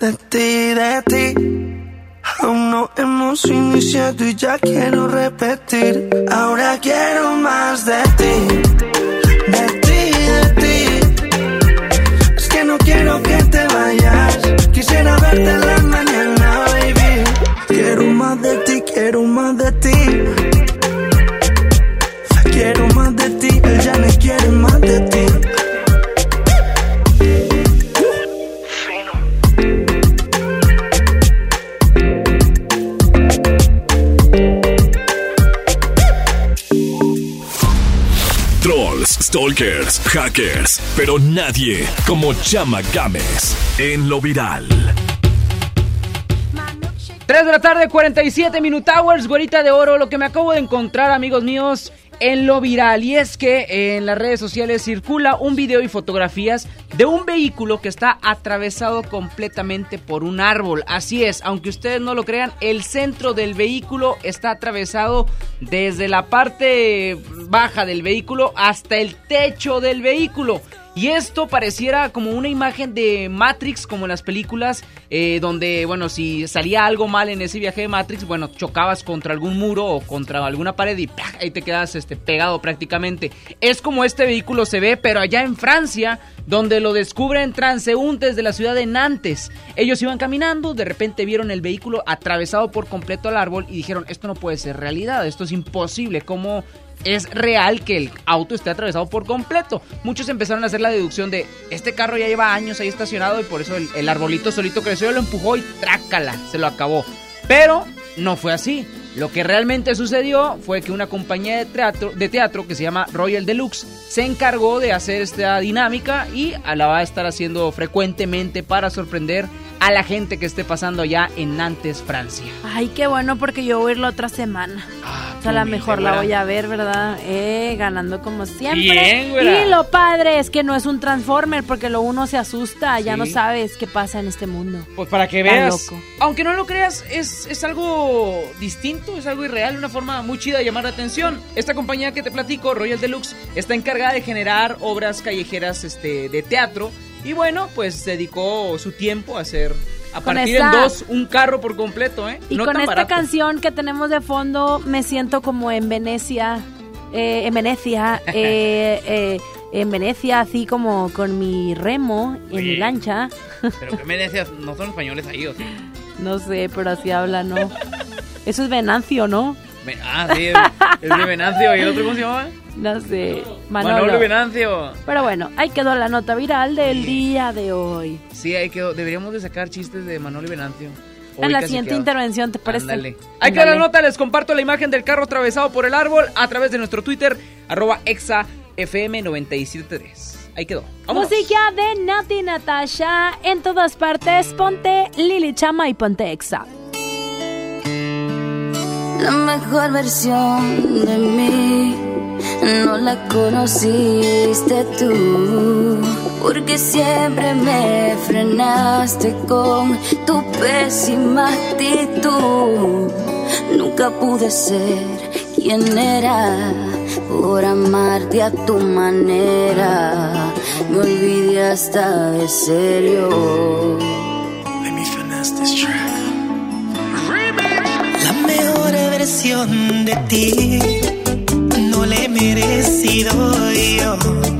de ti, de ti. Aún no hemos iniciado y ya quiero repetir. Ahora quiero más de ti, de ti, de ti. Es que no quiero que te vayas. Quisiera verte en la mañana, baby. Quiero más de ti, quiero más de ti. Quiero más de ti, ya no quiere más de ti. Stalkers, hackers, pero nadie como Chama Games en lo viral. 3 de la tarde, 47 Minute Hours, güerita de oro. Lo que me acabo de encontrar, amigos míos, en lo viral. Y es que en las redes sociales circula un video y fotografías de un vehículo que está atravesado completamente por un árbol. Así es, aunque ustedes no lo crean, el centro del vehículo está atravesado desde la parte baja del vehículo hasta el techo del vehículo. Y esto pareciera como una imagen de Matrix, como en las películas, eh, donde, bueno, si salía algo mal en ese viaje de Matrix, bueno, chocabas contra algún muro o contra alguna pared y ahí te quedas este, pegado prácticamente. Es como este vehículo se ve, pero allá en Francia, donde lo descubren transeúntes de la ciudad de Nantes. Ellos iban caminando, de repente vieron el vehículo atravesado por completo al árbol y dijeron, esto no puede ser realidad, esto es imposible, ¿cómo es real que el auto esté atravesado por completo. Muchos empezaron a hacer la deducción de este carro ya lleva años ahí estacionado y por eso el, arbolito solito creció, lo empujó y trácala, se lo acabó. Pero no fue así. Lo que realmente sucedió fue que una compañía de teatro, de teatro que se llama Royal Deluxe se encargó de hacer esta dinámica y la va a estar haciendo frecuentemente para sorprender a la gente que esté pasando allá en Nantes, Francia. Ay, qué bueno porque yo voy a ir la otra semana. o sea, a lo mejor la voy a ver, ¿verdad? Eh, ganando como siempre. Bien, güera. y lo padre es que no es un Transformer porque lo uno se asusta, ya no sabes qué pasa en este mundo. Pues para que veas. loco. Aunque no lo creas, es, es algo distinto, es algo irreal, una forma muy chida de llamar la atención. Esta compañía que te platico, Royal Deluxe, está encargada de generar obras callejeras este, de teatro. Y bueno, pues dedicó su tiempo a hacer, a Con partir en dos, un carro por completo, ¿eh? Y no con esta barato. canción que tenemos de fondo, me siento como en Venecia, eh, en Venecia, <laughs> eh, eh, en Venecia, así como con mi remo en mi lancha. <laughs> Pero que me decías, no son españoles ahí, ¿o sí? No sé, pero así habla, ¿no? <laughs> Eso es Venancio, ¿no? Ah, sí, el de Venancio. ¿Y el otro cómo se llama? No sé. Manolo. Manolo Venancio. Pero bueno, ahí quedó la nota viral del día de hoy. Sí, ahí quedó. Deberíamos de sacar chistes de Manolo y Venancio. en Hoy la casi siguiente quedó. intervención, ¿te parece? Ándale. Ahí queda la nota, les comparto la imagen del carro atravesado por el árbol a través de nuestro Twitter, arroba exafm973. Ahí quedó. Vámonos. Música de Nati Natasha en todas partes. Ponte Lili Chama y ponte Exa. la mejor versión de mí. No la conociste tú, porque siempre me frenaste con tu pésima actitud. Nunca pude ser quien era por amarte a tu manera. Me olvidé hasta de serio. Let me finesse this track. La mejor versión de ti no le he merecido yo.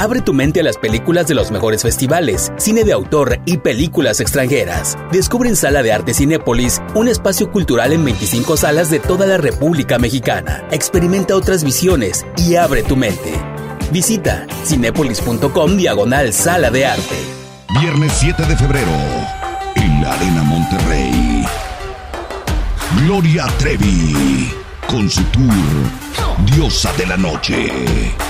Abre tu mente a las películas de los mejores festivales, cine de autor y películas extranjeras. Descubre en Sala de Arte Cinépolis un espacio cultural en 25 salas de toda la República Mexicana. Experimenta otras visiones y abre tu mente. Visita cinépolis.com diagonal Sala de Arte. Viernes 7 de febrero, en la Arena Monterrey. Gloria Trevi, con su tour Diosa de la Noche.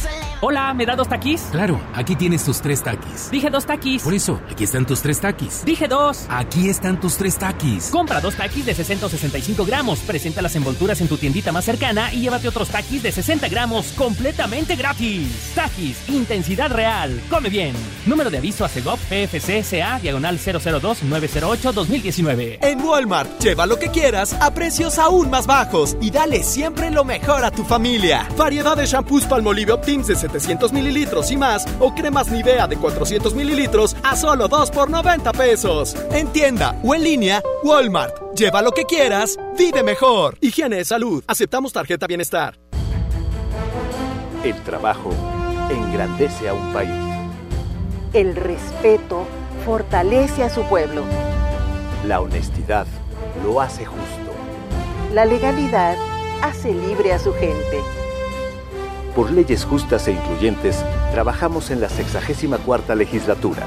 Hola, ¿me da dos taquis? Claro, aquí tienes tus tres taquis. Dije dos taquis. Por eso, aquí están tus tres taquis. Dije dos. Aquí están tus tres taquis. Compra dos taquis de 60 o 65 gramos. Presenta las envolturas en tu tiendita más cercana y llévate otros taquis de 60 gramos completamente gratis. Taquis, intensidad real. Come bien. Número de aviso a CEGOP PFC CA diagonal 002-908-2019. En Walmart, lleva lo que quieras a precios aún más bajos y dale siempre lo mejor a tu familia. Variedad de shampoos Palmolive Optims de 700 mililitros y más o cremas Nivea de 400 mililitros a solo 2 por 90 pesos. En tienda o en línea, Walmart. Lleva lo que quieras, vive mejor. Higiene, salud. Aceptamos tarjeta bienestar. El trabajo engrandece a un país. El respeto fortalece a su pueblo. La honestidad lo hace justo. La legalidad hace libre a su gente. Por leyes justas e incluyentes, trabajamos en la 64 legislatura.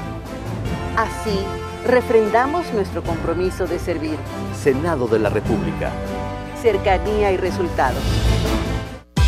Así, refrendamos nuestro compromiso de servir. Senado de la República. Cercanía y resultados.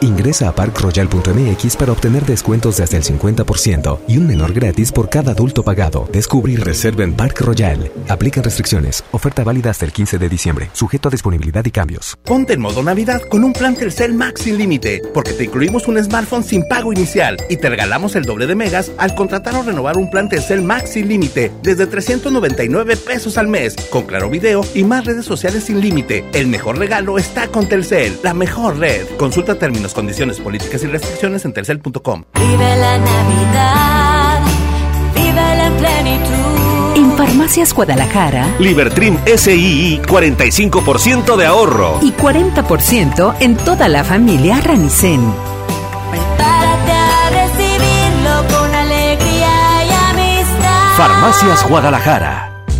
Ingresa a parkroyal.mx para obtener descuentos de hasta el 50% y un menor gratis por cada adulto pagado. Descubre y reserva en Park Royal. Aplican restricciones. Oferta válida hasta el 15 de diciembre. Sujeto a disponibilidad y cambios. Ponte en modo Navidad con un plan Telcel Max sin límite, porque te incluimos un smartphone sin pago inicial y te regalamos el doble de megas al contratar o renovar un plan Telcel Max sin límite desde 399 pesos al mes, con claro video y más redes sociales sin límite. El mejor regalo está con Telcel, la mejor red. Consulta términos, condiciones, políticas y restricciones en telcel.com. Vive la Navidad, vive en plenitud. En Farmacias Guadalajara. Libertrim SII 45% de ahorro. Y 40% en toda la familia Ranicen. Prepárate a recibirlo con alegría y amistad. Farmacias Guadalajara.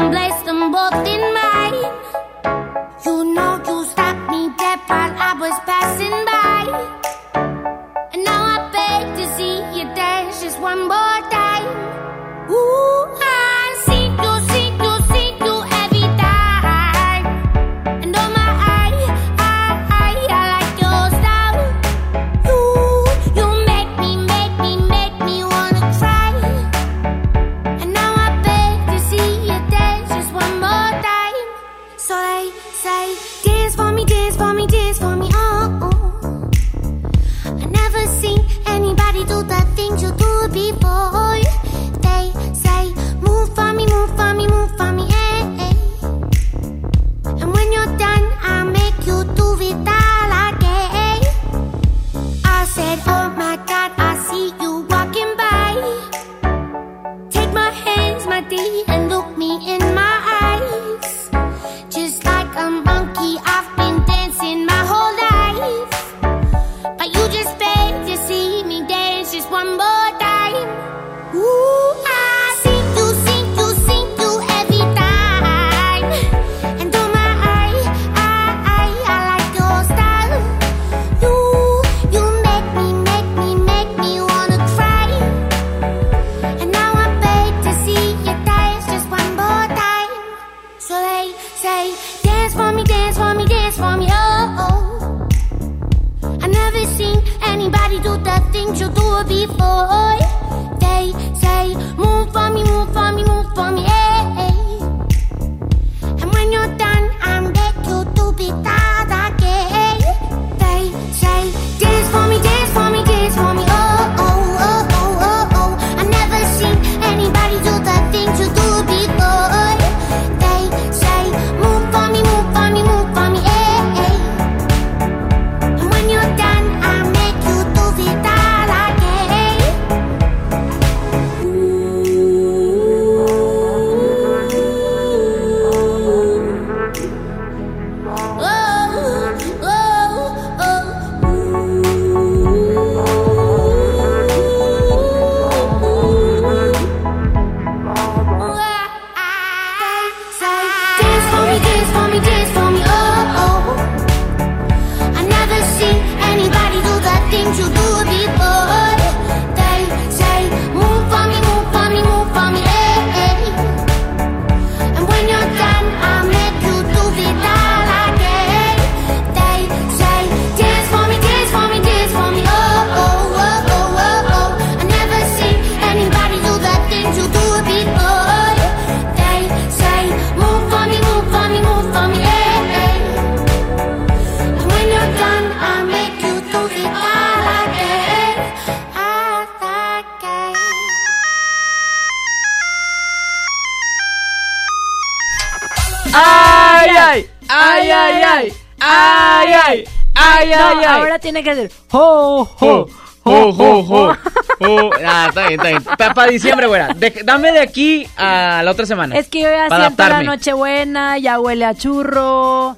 and place them both in mine. Ay! ¡Ay, ay! ¡Ay, No, ay, ahora tiene que decir ho, ho, ¡Jo, jo, jo, jo! jo. <laughs> Ah, está bien, está bien. Para diciembre, güera. De- dame de aquí a la otra semana. Es que yo ya siento la. Nochebuena, ya huele a churro.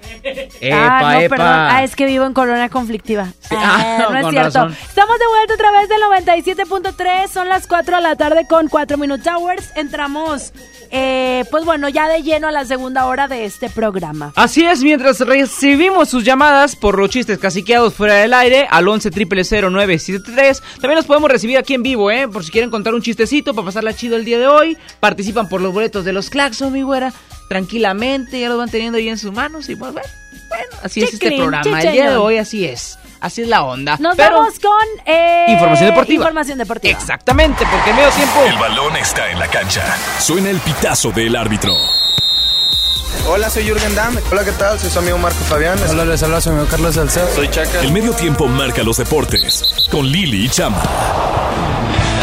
Epa, ah, no, epa. perdón. Ah, es que vivo en colonia conflictiva. <laughs> Ah, no es con cierto. razón. Estamos de vuelta otra vez del 97.3. Son las 4 de la tarde con 4 Minute Hours. Entramos, eh, pues bueno, ya de lleno a la segunda hora de este programa. Así es, mientras recibimos sus llamadas por los chistes caciqueados fuera del aire al 11 0973 también los podemos recibir aquí en vivo, ¿eh? Por si quieren contar un chistecito para pasarla chido el día de hoy. Participan por los boletos de los Claxon, mi güera. Tranquilamente, ya los van teniendo ahí en sus manos. Y pues, bueno, bueno, así es este programa. El día de hoy así es. Así es la onda. Nos Pero- vamos con eh, Información deportiva. Información deportiva. Exactamente, porque en medio tiempo. El balón está en la cancha. Suena el pitazo del árbitro. Hola, soy Jürgen Damm. Hola, ¿qué tal? Soy su amigo Marco Fabián. Hola, les habla su amigo Carlos Salcedo. Soy Chaca. El medio tiempo marca los deportes. Con Lili y Chama.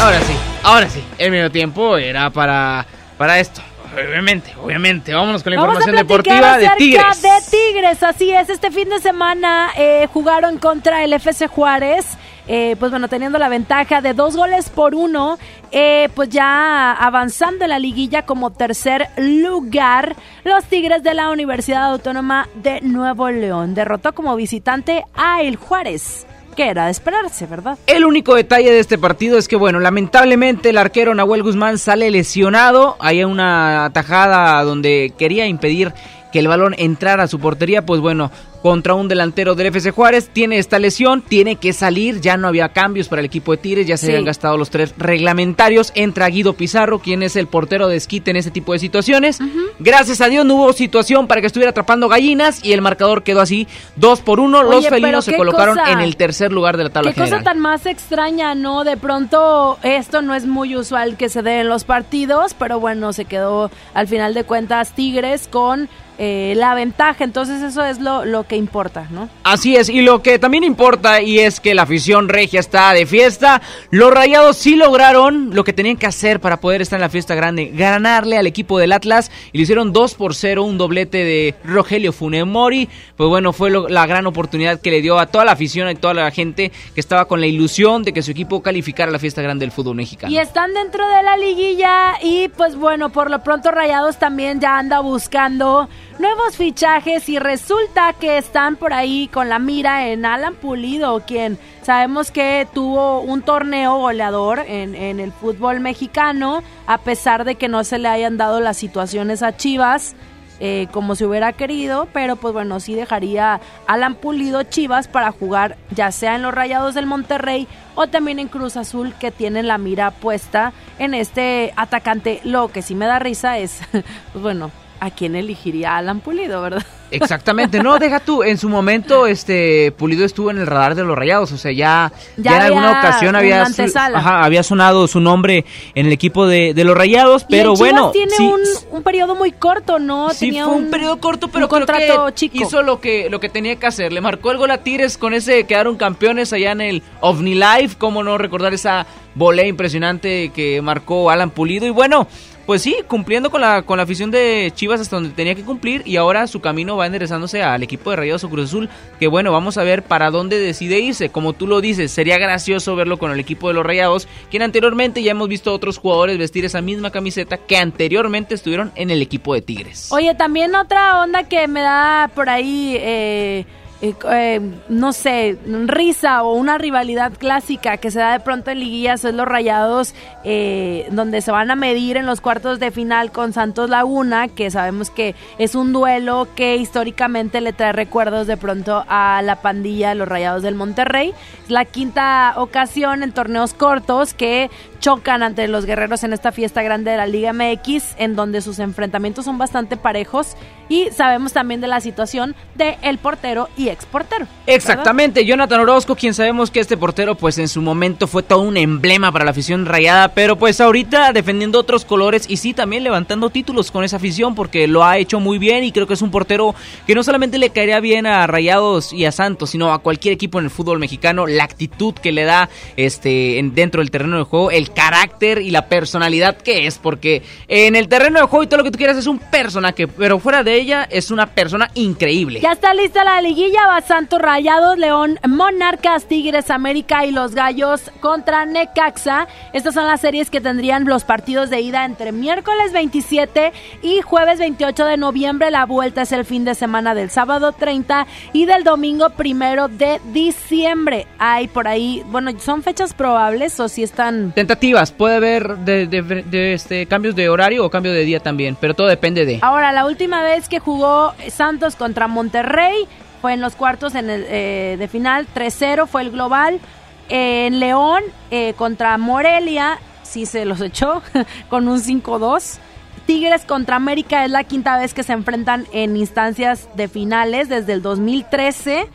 Ahora sí, ahora sí. El medio tiempo era para, para esto. Obviamente, obviamente. Vámonos con la Vamos información deportiva de Tigres. de Tigres, así es. Este fin de semana eh, jugaron contra el FC Juárez. eh, pues bueno, teniendo la ventaja de dos goles por uno, eh, pues ya avanzando en la liguilla como tercer lugar, los Tigres de la Universidad Autónoma de Nuevo León derrotó como visitante a el Juárez, que era de esperarse, ¿verdad? El único detalle de este partido es que, bueno, lamentablemente el arquero Nahuel Guzmán sale lesionado. Hay una atajada donde quería impedir que el balón entrara a su portería. Pues bueno, contra un delantero del FC Juárez, tiene esta lesión, tiene que salir. Ya no había cambios para el equipo de Tigres, ya se Sí. habían gastado los tres reglamentarios. Entra Guido Pizarro, quien es el portero de esquite en ese tipo de situaciones. Gracias a Dios no hubo situación para que estuviera atrapando gallinas y el marcador quedó así, dos por uno. Oye, los felinos se colocaron cosa- en el tercer lugar de la tabla Qué cosa general. tan más extraña, ¿no? De pronto esto no es muy usual que se dé en los partidos, pero bueno, se quedó al final de cuentas Tigres con eh, la ventaja. Entonces eso es lo, lo que importa, ¿no? Así es, y lo que también importa y es que la afición regia está de fiesta. Los Rayados sí lograron lo que tenían que hacer para poder estar en la fiesta grande, ganarle al equipo del Atlas y le hicieron 2 por 0, un doblete de Rogelio Funemori. Pues bueno, fue lo- la gran oportunidad que le dio a toda la afición y toda la gente que estaba con la ilusión de que su equipo calificara a la fiesta grande del fútbol mexicano. Y están dentro de la liguilla y pues bueno, por lo pronto Rayados también ya anda buscando nuevos fichajes y resulta que están por ahí con la mira en Alan Pulido, quien sabemos que tuvo un torneo goleador en, en el fútbol mexicano, a pesar de que no se le hayan dado las situaciones a Chivas. eh, como se hubiera querido, pero pues bueno, sí dejaría Alan Pulido Chivas para jugar ya sea en los Rayados del Monterrey o también en Cruz Azul que tienen la mira puesta en este atacante. Lo que sí me da risa es, <laughs> pues bueno, ¿a quién elegiría Alan Pulido, verdad? <laughs> Exactamente, no, deja tú, en su momento este Pulido estuvo en el radar de los Rayados, o sea, ya, Ya ya en alguna ocasión había, su- antesala. ajá, había sonado su nombre en el equipo de, de los Rayados, Y en pero Chivas bueno, tiene sí, un, un periodo muy corto, ¿no? Sí, Tenía fue un, periodo corto, pero que contrato chico. hizo lo que, lo que tenía que hacer. Le marcó el gol a Tigres con ese, quedaron campeones allá en el OVNI Live. Cómo no recordar esa volea impresionante que marcó Alan Pulido. Y bueno, pues sí, cumpliendo con la, con la afición de Chivas hasta donde tenía que cumplir. Y ahora su camino va enderezándose al equipo de Rayados o Cruz Azul. Que bueno, vamos a ver para dónde decide irse. Como tú lo dices, sería gracioso verlo con el equipo de los Rayados. Quien anteriormente ya hemos visto otros jugadores vestir esa misma camiseta que anteriormente estuvieron en el equipo de Tigres. Oye, también otra onda que me da por ahí, eh, eh, eh, no sé, risa o una rivalidad clásica que se da de pronto en liguillas es los rayados, eh, donde se van a medir en los cuartos de final con Santos Laguna, que sabemos que es un duelo que históricamente le trae recuerdos de pronto a la pandilla de los rayados del Monterrey. Es la quinta ocasión en torneos cortos que chocan ante los guerreros en esta fiesta grande de la Liga MX, en donde sus enfrentamientos son bastante parejos y sabemos también de la situación de el portero y exportero. Exactamente, Jonathan Orozco, quien sabemos que este portero pues en su momento fue todo un emblema para la afición rayada, pero pues ahorita defendiendo otros colores y sí también levantando títulos con esa afición porque lo ha hecho muy bien y creo que es un portero que no solamente le caería bien a Rayados y a Santos, sino a cualquier equipo en el fútbol mexicano, la actitud que le da este en- dentro del terreno de juego, carácter y la personalidad que es, porque en el terreno de juego y todo lo que tú quieras es un personaje, pero fuera de ella es una persona increíble. Ya está lista la liguilla, va Santos Rayados, León, Monarcas, Tigres, América y los Gallos contra Necaxa. Estas son las series que tendrían los partidos de ida entre miércoles 27 y jueves 28 de noviembre. La vuelta es el fin de semana del sábado 30 y del domingo primero de diciembre. Hay por ahí, bueno, ¿son fechas probables o si están... Tentativas, puede haber de, de- de, este, cambios de horario o cambio de día también, pero todo depende de... Ahora, la última vez que jugó Santos contra Monterrey fue en los cuartos en el, eh, de final, 3-0 fue el global. En León eh, contra Morelia, sí se los echó, <laughs> con un 5-2. Tigres contra América es la quinta vez que se enfrentan en instancias de finales desde el 2013.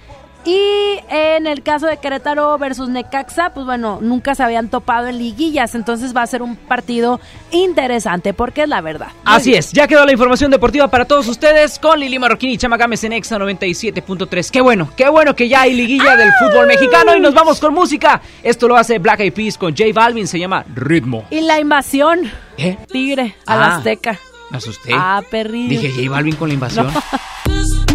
Y en el caso de Querétaro versus Necaxa, pues bueno, nunca se habían topado en liguillas, entonces va a ser un partido interesante, porque es la verdad. Así es, ya quedó la información deportiva para todos ustedes con Lili Marroquín y Chama Gámez en Exa 97.3. Qué bueno, qué bueno que ya hay liguilla del fútbol mexicano y nos vamos con música. Esto lo hace Black Eyed Peas con J Balvin, se llama Ritmo. Y la invasión. ¿Qué? Tigre, a Ah. la Azteca. Me asusté. Ah, perrillo. Dije J Balvin con la invasión. <laughs>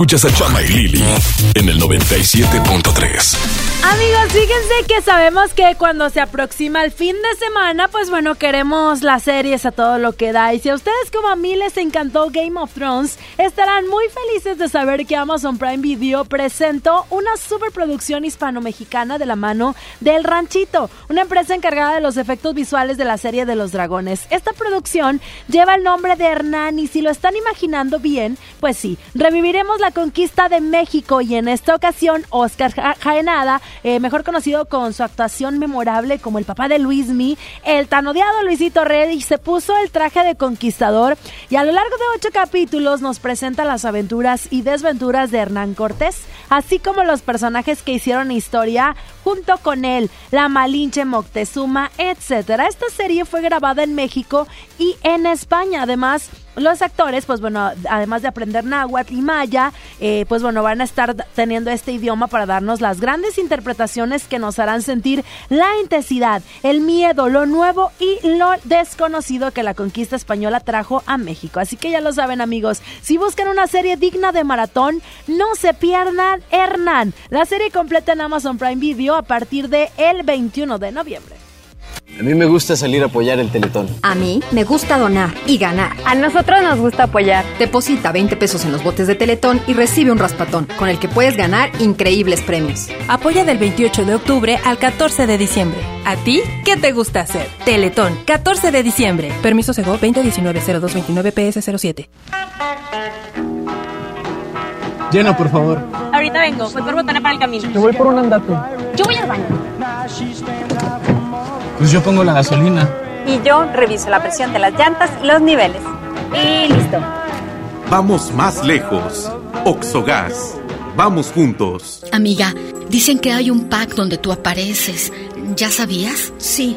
Escuchas a Chama y Lili en el 97.3. Amigos, fíjense que sabemos que cuando se aproxima el fin de semana, pues bueno, queremos las series a todo lo que da. Y si a ustedes como a mí les encantó Game of Thrones, estarán muy felices de saber que Amazon Prime Video presentó una superproducción hispano-mexicana de la mano del Ranchito, una empresa encargada de los efectos visuales de la serie de los dragones. Esta producción lleva el nombre de Hernán y si lo están imaginando bien, pues sí, reviviremos la conquista de México y en esta ocasión Oscar Ja- Jaenada, eh, mejor conocido con su actuación memorable como el papá de Luismi, el tan odiado Luisito Rey se puso el traje de conquistador y a lo largo de ocho capítulos nos presenta las aventuras y desventuras de Hernán Cortés, así como los personajes que hicieron historia junto con él, la Malinche Moctezuma, etcétera. Esta serie fue grabada en México y en España, además los actores, pues bueno, además de aprender náhuatl y maya, eh, pues bueno, van a estar teniendo este idioma para darnos las grandes interpretaciones que nos harán sentir la intensidad, el miedo, lo nuevo y lo desconocido que la conquista española trajo a México. Así que ya lo saben amigos, si buscan una serie digna de maratón, no se pierdan Hernán, la serie completa en Amazon Prime Video a partir de el 21 de noviembre. A mí me gusta salir a apoyar el Teletón. A mí me gusta donar y ganar. A nosotros nos gusta apoyar. Deposita 20 pesos en los botes de Teletón y recibe un raspatón, con el que puedes ganar increíbles premios. Apoya del 28 de octubre al 14 de diciembre. ¿A ti qué te gusta hacer? Teletón, 14 de diciembre. Permiso Sego 2019-0229 PS07. Llena, por favor. Ahorita vengo, voy por botana para el camino. Te voy por un andate. Yo voy al baño. Pues yo pongo la gasolina. Y yo reviso la presión de las llantas y los niveles. Y listo. Vamos más lejos. Oxogas. Vamos juntos. Amiga, dicen que hay un pack donde tú apareces. ¿Ya sabías? Sí,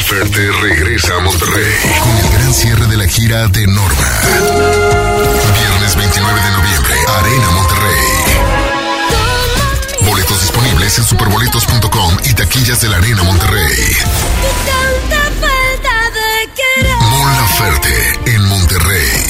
Laferte regresa a Monterrey con el gran cierre de la gira de Norma. Viernes 29 de noviembre, Arena Monterrey. Boletos disponibles en superboletos.com y taquillas de la Arena Monterrey. Mon Laferte en Monterrey.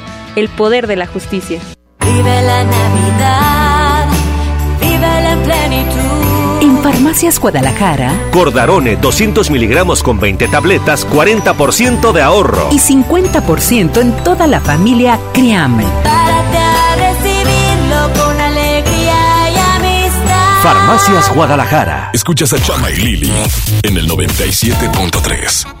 el poder de la justicia. Vive la Navidad, vive la plenitud. En Farmacias Guadalajara. Cordarone 200 miligramos con 20 tabletas, 40% de ahorro. Y 50% en toda la familia Criame. Párate a recibirlo con alegría y amistad. Farmacias Guadalajara. Escuchas a Chama y Lili en el 97.3.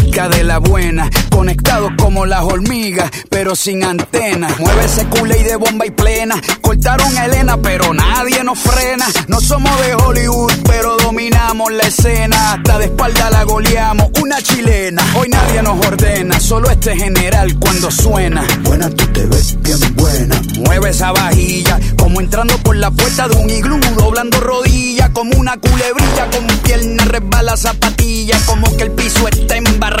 De la buena, conectados como las hormigas, pero sin antenas. Mueve ese culé y de bomba y plena. Cortaron a Elena, pero nadie nos frena. No somos de Hollywood, pero dominamos la escena. Hasta de espalda la goleamos, una chilena. Hoy nadie nos ordena, solo este general cuando suena. Buena, tú te ves bien buena. Mueve esa vajilla, como entrando por la puerta de un iglú, doblando rodillas, como una culebrilla, con pierna resbala zapatilla, como que el piso está embarrado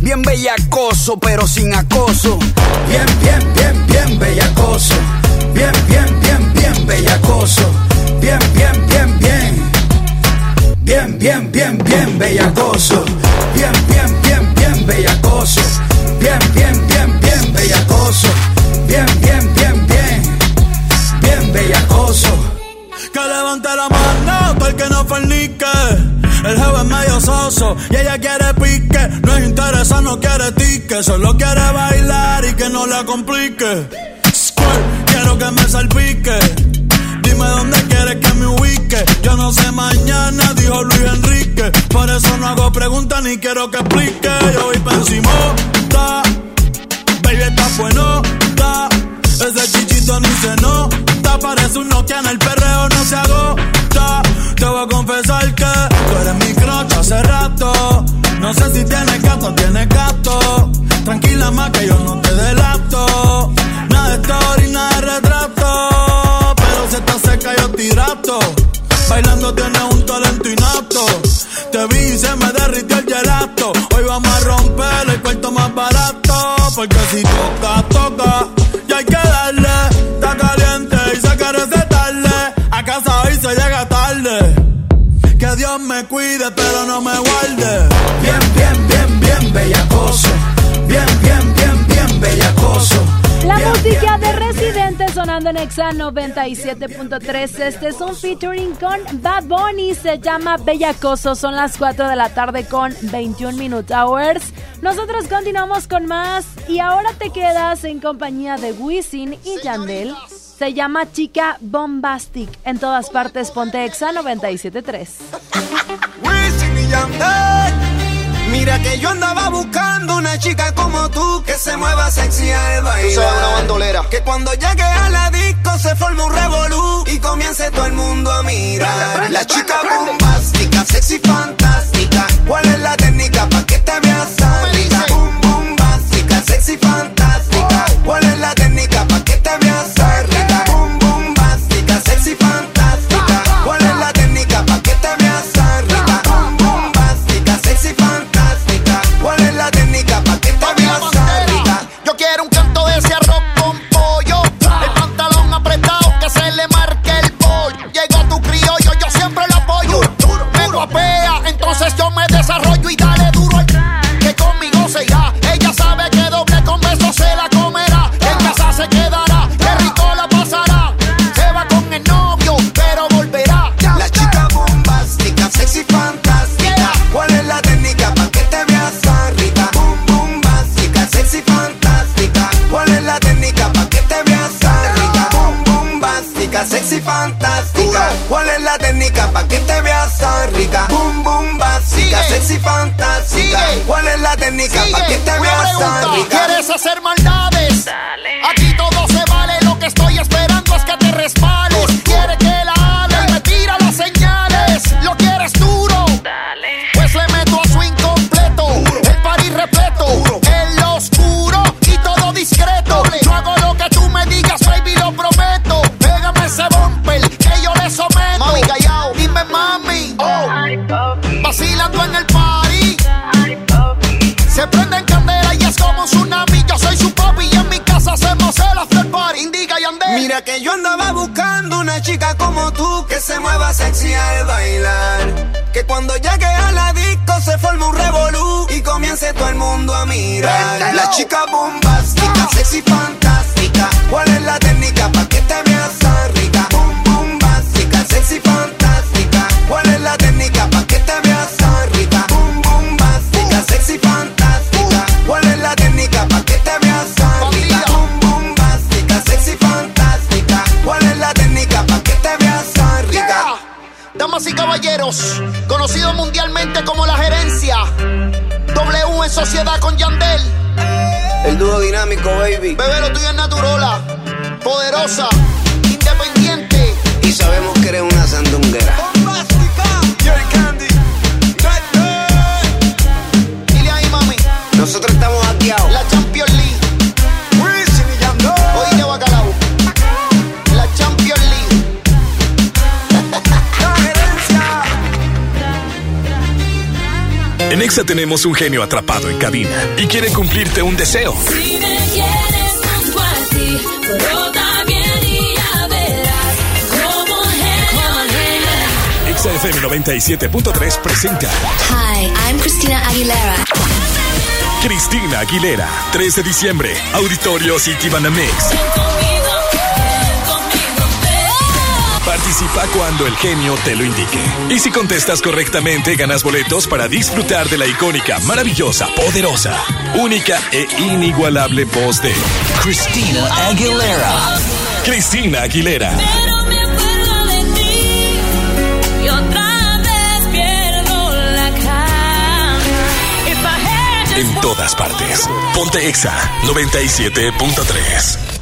Bien bellacoso, pero sin acoso. Bien, bien, bien, bien bellacoso. Bien, bien, bien, bien bellacoso. Bien, bien, bien, bien. Bien, bien, bien, bien bellacoso. Bien, bien, bien, bien bellacoso. Bien, bien, bien, bien bellacoso. Bien, bien, bien, bien. Bien bellacoso. Que levante la mano todo que no fornique. El jefe es medio soso y ella quiere pique. No es interesa, no quiere tique. Solo quiere bailar y que no la complique. Squirt, quiero que me salpique. Dime dónde quieres que me ubique. Yo no sé mañana, dijo Luis Enrique. Por eso no hago preguntas ni quiero que explique. Yo voy pa' encima, ta. Baby, está bueno, ta. Ese chichito ni se nota. Parece un Nokia en el perreo, no se agota. Te voy a confesar No sé si tienes gato o tienes gato. Tranquila más que yo no te delato. Nada de story, nada de retrato. Pero si estás seca yo te hidrato. Bailando tienes un talento inapto. Te vi y se me derritió el gelato. Hoy vamos a romper el cuarto más barato. Porque si toca, toca. Dios me cuide, pero no me guarde. Bien, bien, bien, bien, bellacoso. Bien, bien, bien, bien, bellacoso. La música de Residente sonando en Exa 97.3. Este es un featuring con Bad Bunny. Se llama Bellacoso. Son las 4 de la tarde con 21 Minute Hours. Nosotros continuamos con más. Y ahora te quedas en compañía de Wisin y Yandel. Se llama Chica Bombastic. En todas partes, ponte Exa 97.3. Yandel. Mira que yo andaba buscando una chica como tú que se mueva sexy al bailar. Tú sabes, una bandolera. Que cuando llegue a la disco se forme un revolú y comience todo el mundo a mirar. La chica bombástica, sexy fantástica. ¿Cuál es la técnica pa' que te veas tan rica? Boom, bombástica, sexy fantástica. Hacer maldades? Cuando llegue a la disco se forme un revolú y comience todo el mundo a mirar. La chica bombástica, sexy fantástica. Sociedad con Yandel. El dúo dinámico, baby. Bebé, lo tuyo es naturola. Poderosa, Exa tenemos un genio atrapado en cabina y quiere cumplirte un deseo. Si me quieres junto a ti, pero también ya verás como genio. Exa FM 97.3 presenta Hi, I'm Christina Aguilera. Cristina Aguilera, 3 de diciembre, Auditorio City Banamex. Participa cuando el genio te lo indique. Y si contestas correctamente, ganas boletos para disfrutar de la icónica, maravillosa, poderosa, única e inigualable voz de Cristina Aguilera. Cristina Aguilera. En todas partes. Ponte Exa 97.3.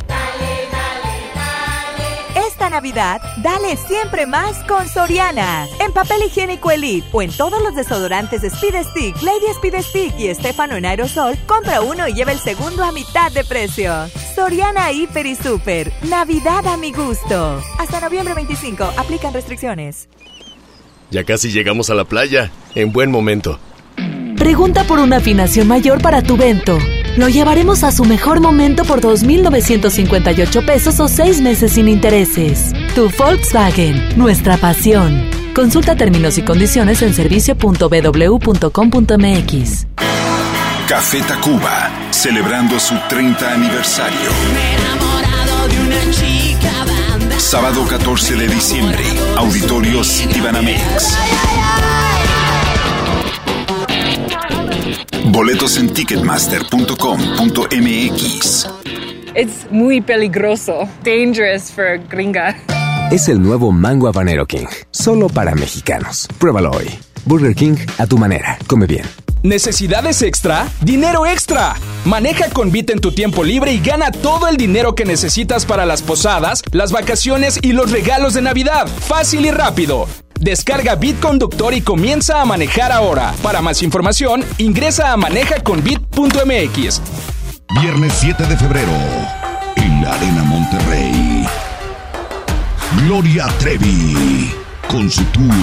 Navidad, dale siempre más con Soriana. En papel higiénico Elite o en todos los desodorantes Speed Stick, Lady Speed Stick y Estefano en aerosol, compra uno y lleva el segundo a mitad de precio. Soriana Hiper y Super. Navidad a mi gusto. Hasta noviembre 25. Aplican restricciones. Ya casi llegamos a la playa. En buen momento. Pregunta por una afinación mayor para tu vento. Lo llevaremos a su mejor momento por 2.958 pesos o seis meses sin intereses. Tu Volkswagen, nuestra pasión. Consulta términos y condiciones en servicio.bw.com.mx. Café Tacuba, celebrando su 30 aniversario. Sábado 14 de diciembre, Auditorio Citibanamex. Boletos en ticketmaster.com.mx. Es muy peligroso. Dangerous for gringa. Es el nuevo Mango Habanero King, solo para mexicanos. Pruébalo hoy. Burger King a tu manera. Come bien. ¿Necesidades extra? ¡Dinero extra! Maneja con Bit en tu tiempo libre y gana todo el dinero que necesitas para las posadas, las vacaciones y los regalos de Navidad. Fácil y rápido. Descarga Bit Conductor y comienza a manejar ahora. Para más información, ingresa a manejaconbit.mx. Viernes 7 de febrero, en la Arena Monterrey. Gloria Trevi, con su tour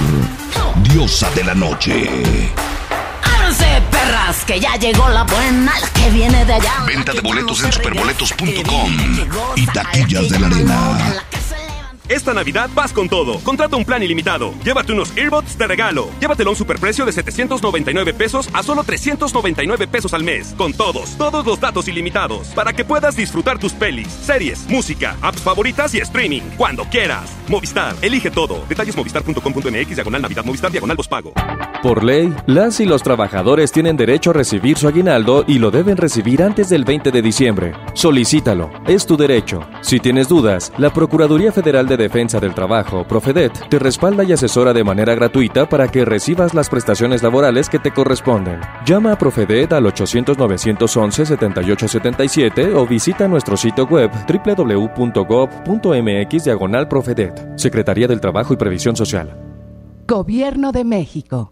Diosa de la Noche. Ábranse, perras, que ya llegó la buena, la que viene de allá. Venta de boletos en superboletos.com y taquillas de la arena. Esta Navidad vas con todo. Contrata un plan ilimitado. Llévate unos earbuds de regalo. Llévatelo a un superprecio de 799 pesos a solo 399 pesos al mes. Con todos, todos los datos ilimitados. Para que puedas disfrutar tus pelis, series, música, apps favoritas y streaming. Cuando quieras. Movistar, elige todo. Detalles movistar.com.mx, diagonal Navidad, Movistar, diagonal pago. Por ley, las y los trabajadores tienen derecho a recibir su aguinaldo y lo deben recibir antes del 20 de diciembre. Solicítalo, es tu derecho. Si tienes dudas, la Procuraduría Federal de Defensa del Trabajo, Profedet, te respalda y asesora de manera gratuita para que recibas las prestaciones laborales que te corresponden. Llama a Profedet al 800-911-7877 o visita nuestro sitio web www.gov.mx diagonal Profedet, Secretaría del Trabajo y Previsión Social. Gobierno de México.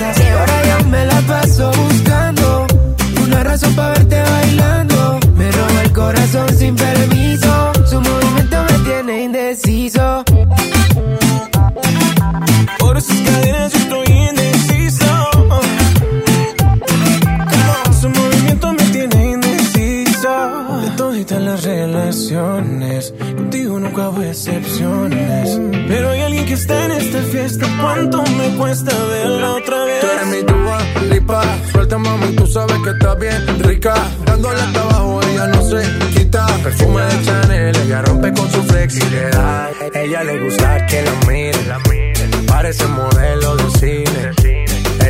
cerveza. Y ahora yo me la paso buscando una razón para verte bailando. Me roba el corazón sin permiso, su movimiento me tiene indeciso. Por sus cadenas excepciones. Pero hay alguien que está en esta fiesta. ¿Cuánto me cuesta verla otra vez? Tú eres mi tuba, lipa. Suelta, mami, tú sabes que está bien rica. Dándole hasta abajo, ella no se quita. Perfume de Chanel, ella rompe con su flexibilidad. Ella le gusta que la miren. Parece modelo de cine.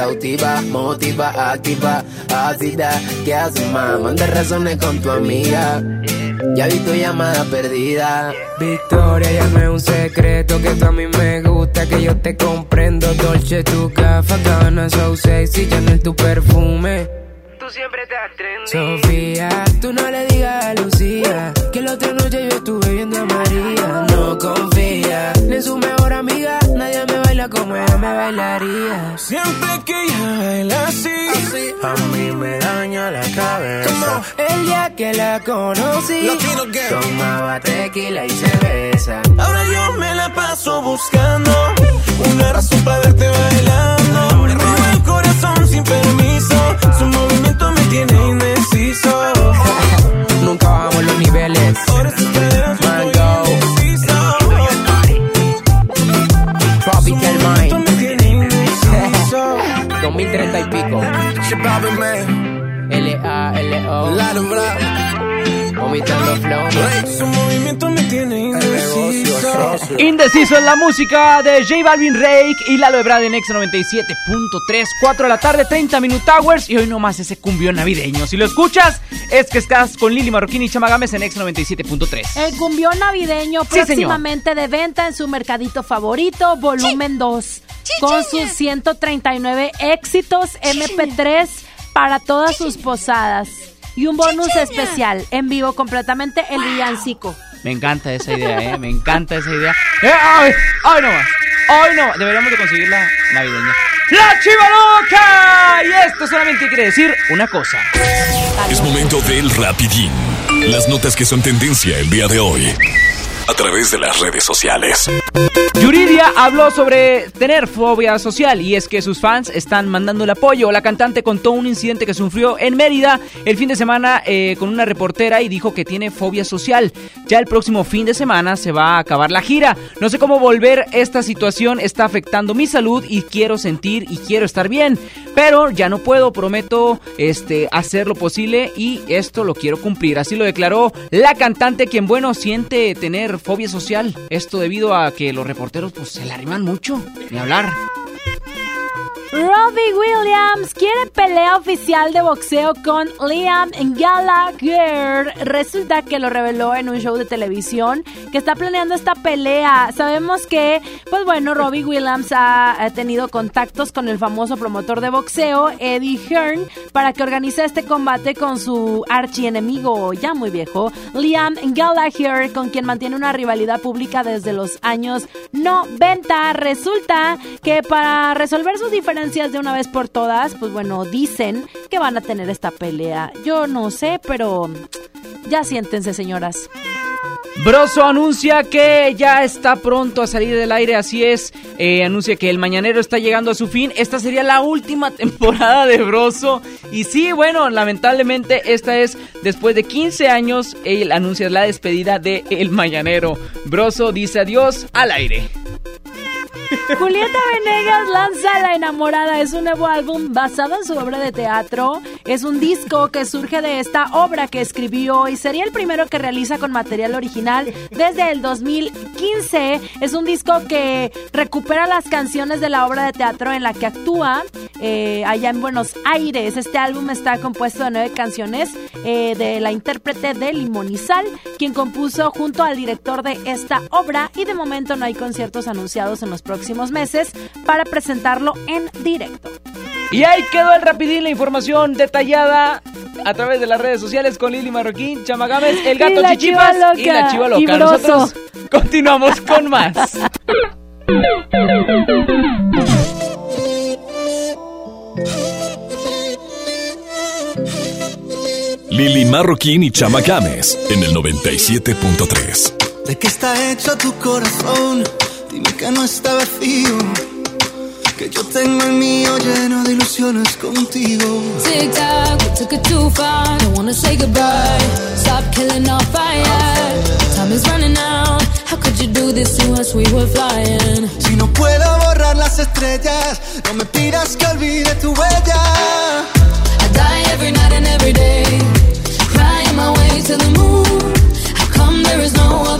cautiva, motiva, activa, ácida. ¿Qué haces, más? Manda razones con tu amiga. Ya vi tu llamada perdida. Victoria, llame un secreto que tú a mí me gusta, que yo te comprendo. Dolce, tu café, gana, so sexy, Chanel, tu perfume. Tú siempre trendy. Sofía, tú no le digas a Lucía que la otra noche yo estuve viendo a María. No confía ni en su mejor amiga, nadie me baila como ella me bailaría. Siempre que ella baila así, a mí me daña la cabeza. El día que la conocí, tomaba tequila y cerveza. Ahora yo me la paso buscando una razón para verte bailando. Me roba el corazón sin permiso. Su movimiento me tiene indeciso. <laughs> Nunca bajamos los niveles. Vomitando flow. Su movimiento me tiene indeciso. Indeciso en la música de J Balvin Rake y Lalo Ebrard en X97.3, 4 de la tarde, 30 Minute Hours y hoy nomás ese cumbión navideño. Si lo escuchas, es que estás con Lili Marroquín y Chamagames en X97.3. El cumbión navideño Sí, señor. próximamente de venta en su mercadito favorito, volumen 2, con sus 139 éxitos MP3 para todas sus posadas. Y un bonus especial, en vivo completamente, el villancico. Me encanta esa idea, ¿eh? Me encanta esa idea. ¡Eh, ¡Ay! ¡Ay, no más! ¡Ay, no! Deberíamos de conseguir la navideña. ¡La Chiva Loca! Y esto solamente quiere decir una cosa. Es momento del rapidín. Las notas que son tendencia el día de hoy. A través de las redes sociales. Yuridia habló sobre tener fobia social y es que sus fans están mandando el apoyo. La cantante contó un incidente que sufrió en Mérida el fin de semana eh, con una reportera y dijo que tiene fobia social. Ya el próximo fin de semana se va a acabar la gira. No sé cómo volver. Esta situación está afectando mi salud y quiero sentir y quiero estar bien. Pero ya no puedo, prometo este, hacer lo posible y esto lo quiero cumplir. Así lo declaró la cantante quien, bueno, siente tener fobia social. Esto debido a que los reporteros pues se le arriman mucho. Ni hablar. Robbie Williams quiere pelea oficial de boxeo con Liam Gallagher. Resulta que lo reveló en un show de televisión que está planeando esta pelea. Sabemos que, pues bueno, Robbie Williams ha, tenido contactos con el famoso promotor de boxeo, Eddie Hearn, para que organice este combate con su archienemigo ya muy viejo, Liam Gallagher, con quien mantiene una rivalidad pública desde los años 90. Resulta que para resolver sus diferencias de una vez por todas, pues bueno, dicen que van a tener esta pelea. Yo no sé, pero ya siéntense, señoras. Broso anuncia que ya está pronto a salir del aire, así es. Eh, anuncia que el mañanero está llegando a su fin. Esta sería la última <laughs> temporada de Broso. Y sí, bueno, lamentablemente esta es después de 15 años. Él anuncia la despedida de El Mañanero. Broso dice adiós al aire. Julieta Venegas lanza La Enamorada. Es un nuevo álbum basado en su obra de teatro. Es un disco que surge de esta obra que escribió y sería el primero que realiza con material original desde el 2015. Es un disco que recupera las canciones de la obra de teatro en la que actúa eh, allá en Buenos Aires. Este álbum está compuesto de nueve canciones eh, de la intérprete de Limonizal, quien compuso junto al director de esta obra y de momento no hay conciertos anunciados en los próximos meses para presentarlo en directo. Y ahí quedó el rapidín, la información detallada a través de las redes sociales con Lili Marroquín, Chamagames, el gato Chichipas y la chiva loca. Nosotros continuamos con más. Lili Marroquín y Chama Games en el 97.3. ¿De qué está hecho tu corazón? Dime que no está vacío. Que yo tengo el mío lleno de ilusiones contigo. Tic tac, we took it too far. Don't wanna say goodbye. Stop killing our fire. Time is running out. How could you do this to us? We were flying. Si no puedo borrar las estrellas, no me pidas que olvide tu huella. I die every night and every day. Crying my way to the moon. How come there is no other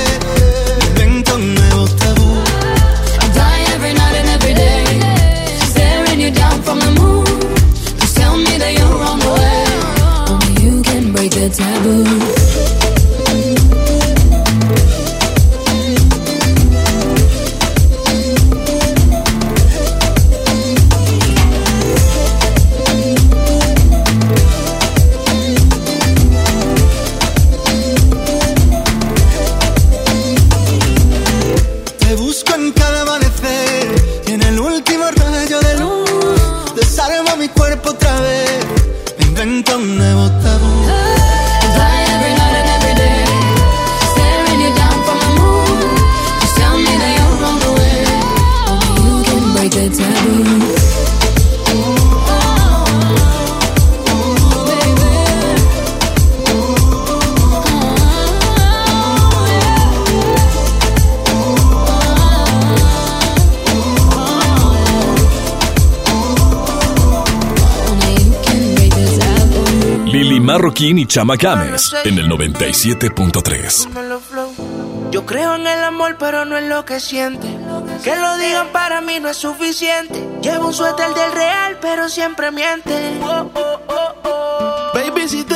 Taboo. Marroquín y Chama Games en el 97.3. Yo creo en el amor, pero no en lo que siente. Que lo digan para mí no es suficiente. Llevo un suéter del real, pero siempre miente. Baby, si te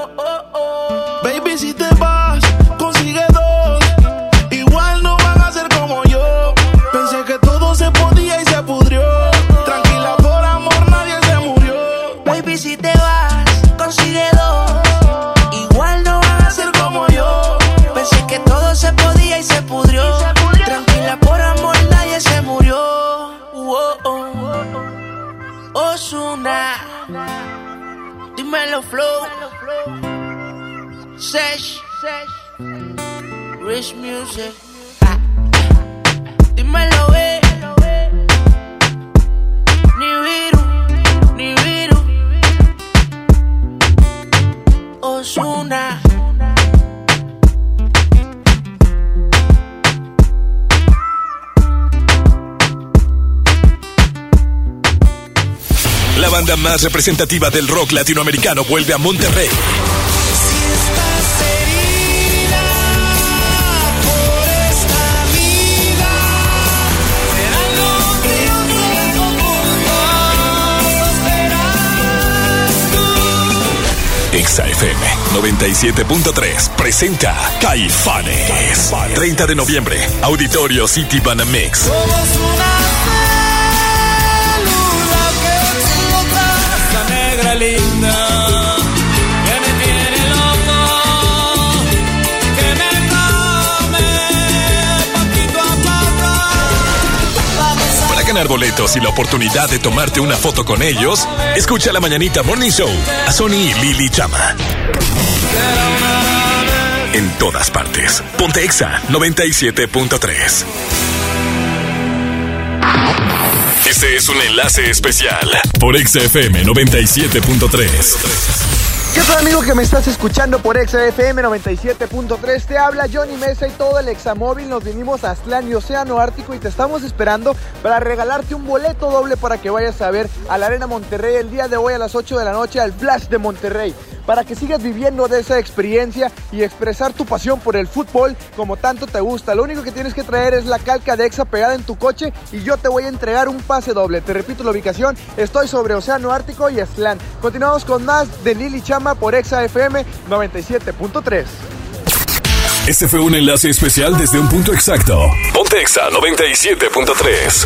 Eh. La banda más representativa del rock latinoamericano vuelve a Monterrey. 97.3 presenta Caifanes. 30 de noviembre, Auditorio City Banamex. Negra linda ganar boletos y la oportunidad de tomarte una foto con ellos, escucha la mañanita Morning Show a Sony y Lili Chama. En todas partes. Ponte Exa 97.3. Este es un enlace especial por Exa FM 97.3. ¿Qué tal amigo que me estás escuchando por XFM 97.3? Te habla Johnny Mesa y todo el Examóvil. Nos vinimos a Aztlán y Océano Ártico y te estamos esperando para regalarte un boleto doble para que vayas a ver a la Arena Monterrey el día de hoy a las 8 de la noche al Flash de Monterrey. Para que sigas viviendo de esa experiencia y expresar tu pasión por el fútbol como tanto te gusta. Lo único que tienes que traer es la calca de Exa pegada en tu coche y yo te voy a entregar un pase doble. Te repito la ubicación, estoy sobre Océano Ártico y Aztlán. Continuamos con más de Lili Chama por Exa FM 97.3. Este fue un enlace especial desde un punto exacto. Ponte Exa 97.3.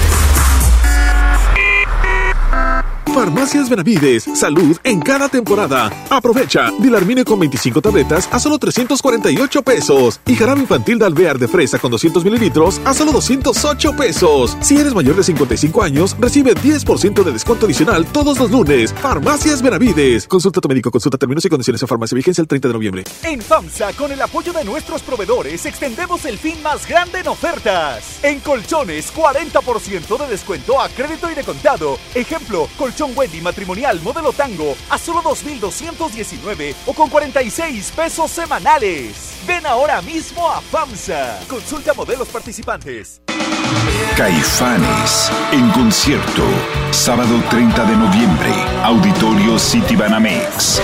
Farmacias Benavides, salud en cada temporada. Aprovecha, Dilarmine con 25 tabletas a solo 348 pesos. Y jarabe infantil de alvear de fresa con 200 mililitros a solo 208 pesos. Si eres mayor de 55 años, recibe 10% de descuento adicional todos los lunes. Farmacias Benavides. Consulta tu médico, consulta términos y condiciones en farmacia vigencia el 30 de noviembre. En FAMSA, con el apoyo de nuestros proveedores, extendemos el fin más grande en ofertas. En colchones, 40% de descuento a crédito y de contado. Ejemplo, Wendy matrimonial modelo tango a solo 2,219 o con 46 pesos semanales. Ven ahora mismo a FAMSA. Consulta modelos participantes. Caifanes en concierto. Sábado 30 de noviembre. Auditorio City Banamex.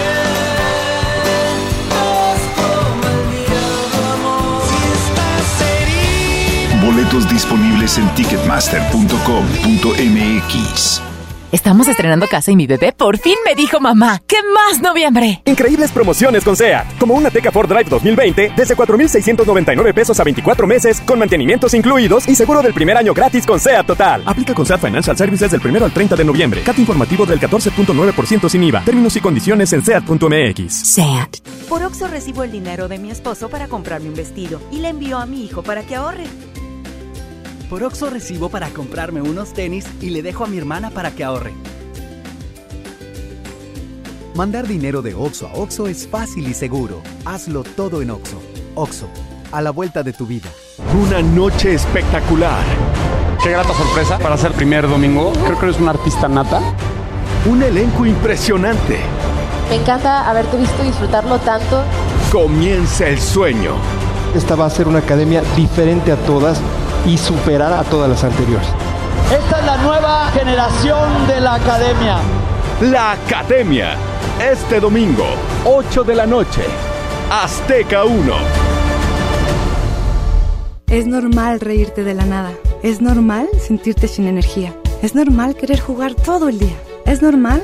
Boletos disponibles en ticketmaster.com.mx. Estamos estrenando casa y mi bebé por fin me dijo mamá. ¿Qué más noviembre? Increíbles promociones con SEAT. Como una Teca Ford Drive 2020 desde 4,699 pesos a 24 meses con mantenimientos incluidos y seguro del primer año gratis con SEAT Total. Aplica con SEAT Financial Services del 1 al 30 de noviembre. CAT informativo del 14.9% sin IVA. Términos y condiciones en SEAT.mx. SEAT. Por Oxo recibo el dinero de mi esposo para comprarme un vestido y le envío a mi hijo para que ahorre. Por Oxo recibo para comprarme unos tenis y le dejo a mi hermana para que ahorre. Mandar dinero de Oxo a Oxo es fácil y seguro. Hazlo todo en Oxo. Oxo, a la vuelta de tu vida. Una noche espectacular. Qué grata sorpresa para ser primer domingo. Creo que eres un artista nata. Un elenco impresionante. Me encanta haberte visto disfrutarlo tanto. Comienza el sueño. Esta va a ser una academia diferente a todas y superar a todas las anteriores. Esta es la nueva generación de la academia. La Academia. Este domingo, 8 de la noche. Azteca 1. Es normal reírte de la nada. Es normal sentirte sin energía. Es normal querer jugar todo el día. Es normal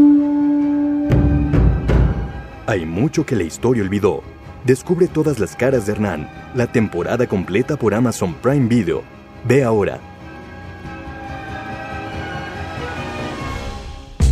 Hay mucho que la historia olvidó Descubre todas las caras de Hernán, la temporada completa por Amazon Prime Video. Ve ahora.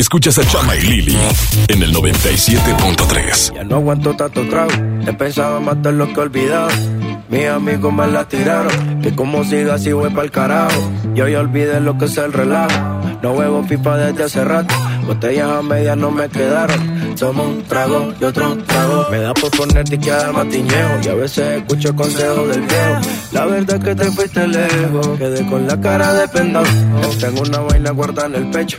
Escuchas a Chama y Lili en el 97.3. Ya no aguanto tanto trago. He pensado matar lo que he olvidado. Mis amigos me la tiraron. Que como siga así voy pa'l carajo. Yo ya olvidé lo que es el relajo. No huevo pipa desde hace rato. Botellas a medias no me quedaron. Tomo un trago y otro trago. Me da por ponerte que dar matiñeo. Y a veces escucho consejos del viejo. La verdad es que te fuiste lejos. Quedé con la cara de pendado. Tengo una vaina guardada en el pecho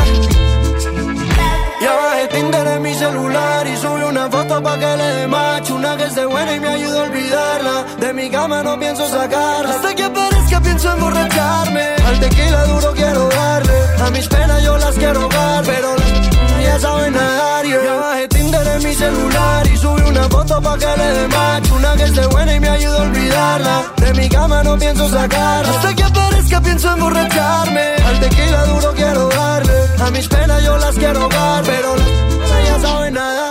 Que le dé macho. Una que esté buena y me ayuda a olvidarla. De mi cama no pienso sacarla. Hasta que aparezca pienso emborracharme. Al tequila duro quiero darle. A mis penas yo las quiero dar Pero <laughs> ya saben nadar. Yeah. Ya bajé Tinder en mi celular y subí una foto pa' que le dé macho. Una que esté buena y me ayuda a olvidarla. De mi cama no pienso sacarla. Hasta que aparezca pienso emborracharme. Al tequila duro quiero darle. A mis penas yo las quiero dar Pero <laughs> ya saben nadar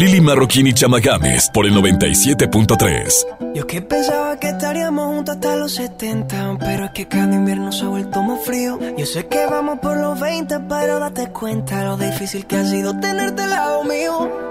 Lili Marroquín y Chama Games por el 97.3. Yo que pensaba que estaríamos juntos hasta los 70 Pero es que cada invierno se ha vuelto más frío Yo sé que vamos por los 20 Pero date cuenta lo difícil que ha sido tenerte al lado mío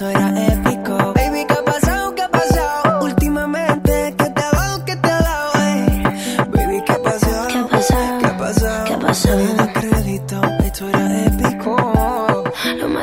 esto era épico.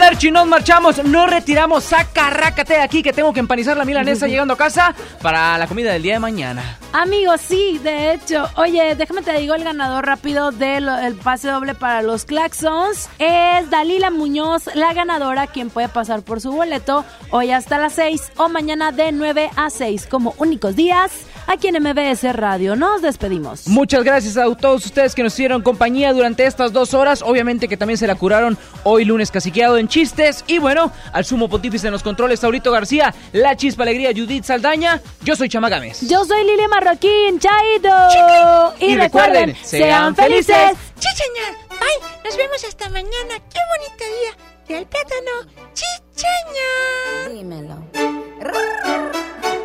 Arrivederci, nos marchamos, nos retiramos, saca, rácate de aquí que tengo que empanizar la milanesa llegando a casa para la comida del día de mañana. Amigos, sí, de hecho. Oye, déjame te digo el ganador rápido del el pase doble para los Claxons. Es Dalila Muñoz, la ganadora, quien puede pasar por su boleto hoy hasta las 6 o mañana de 9 a 6 como únicos días aquí en MBS Radio. Nos despedimos. Muchas gracias a todos ustedes que nos hicieron compañía durante estas dos horas. Obviamente que también se la curaron hoy lunes caciqueado en chistes. Y bueno, al sumo pontífice en los controles, Saurito García, La Chispa Alegría, Judith Saldaña. Yo soy Chamagames. Yo soy Lili Marroquín, Chaito. Y recuerden, sean felices. Chichaña. Ay, nos vemos hasta mañana. Qué bonito día. Y el plátano. Chichaña. Dímelo.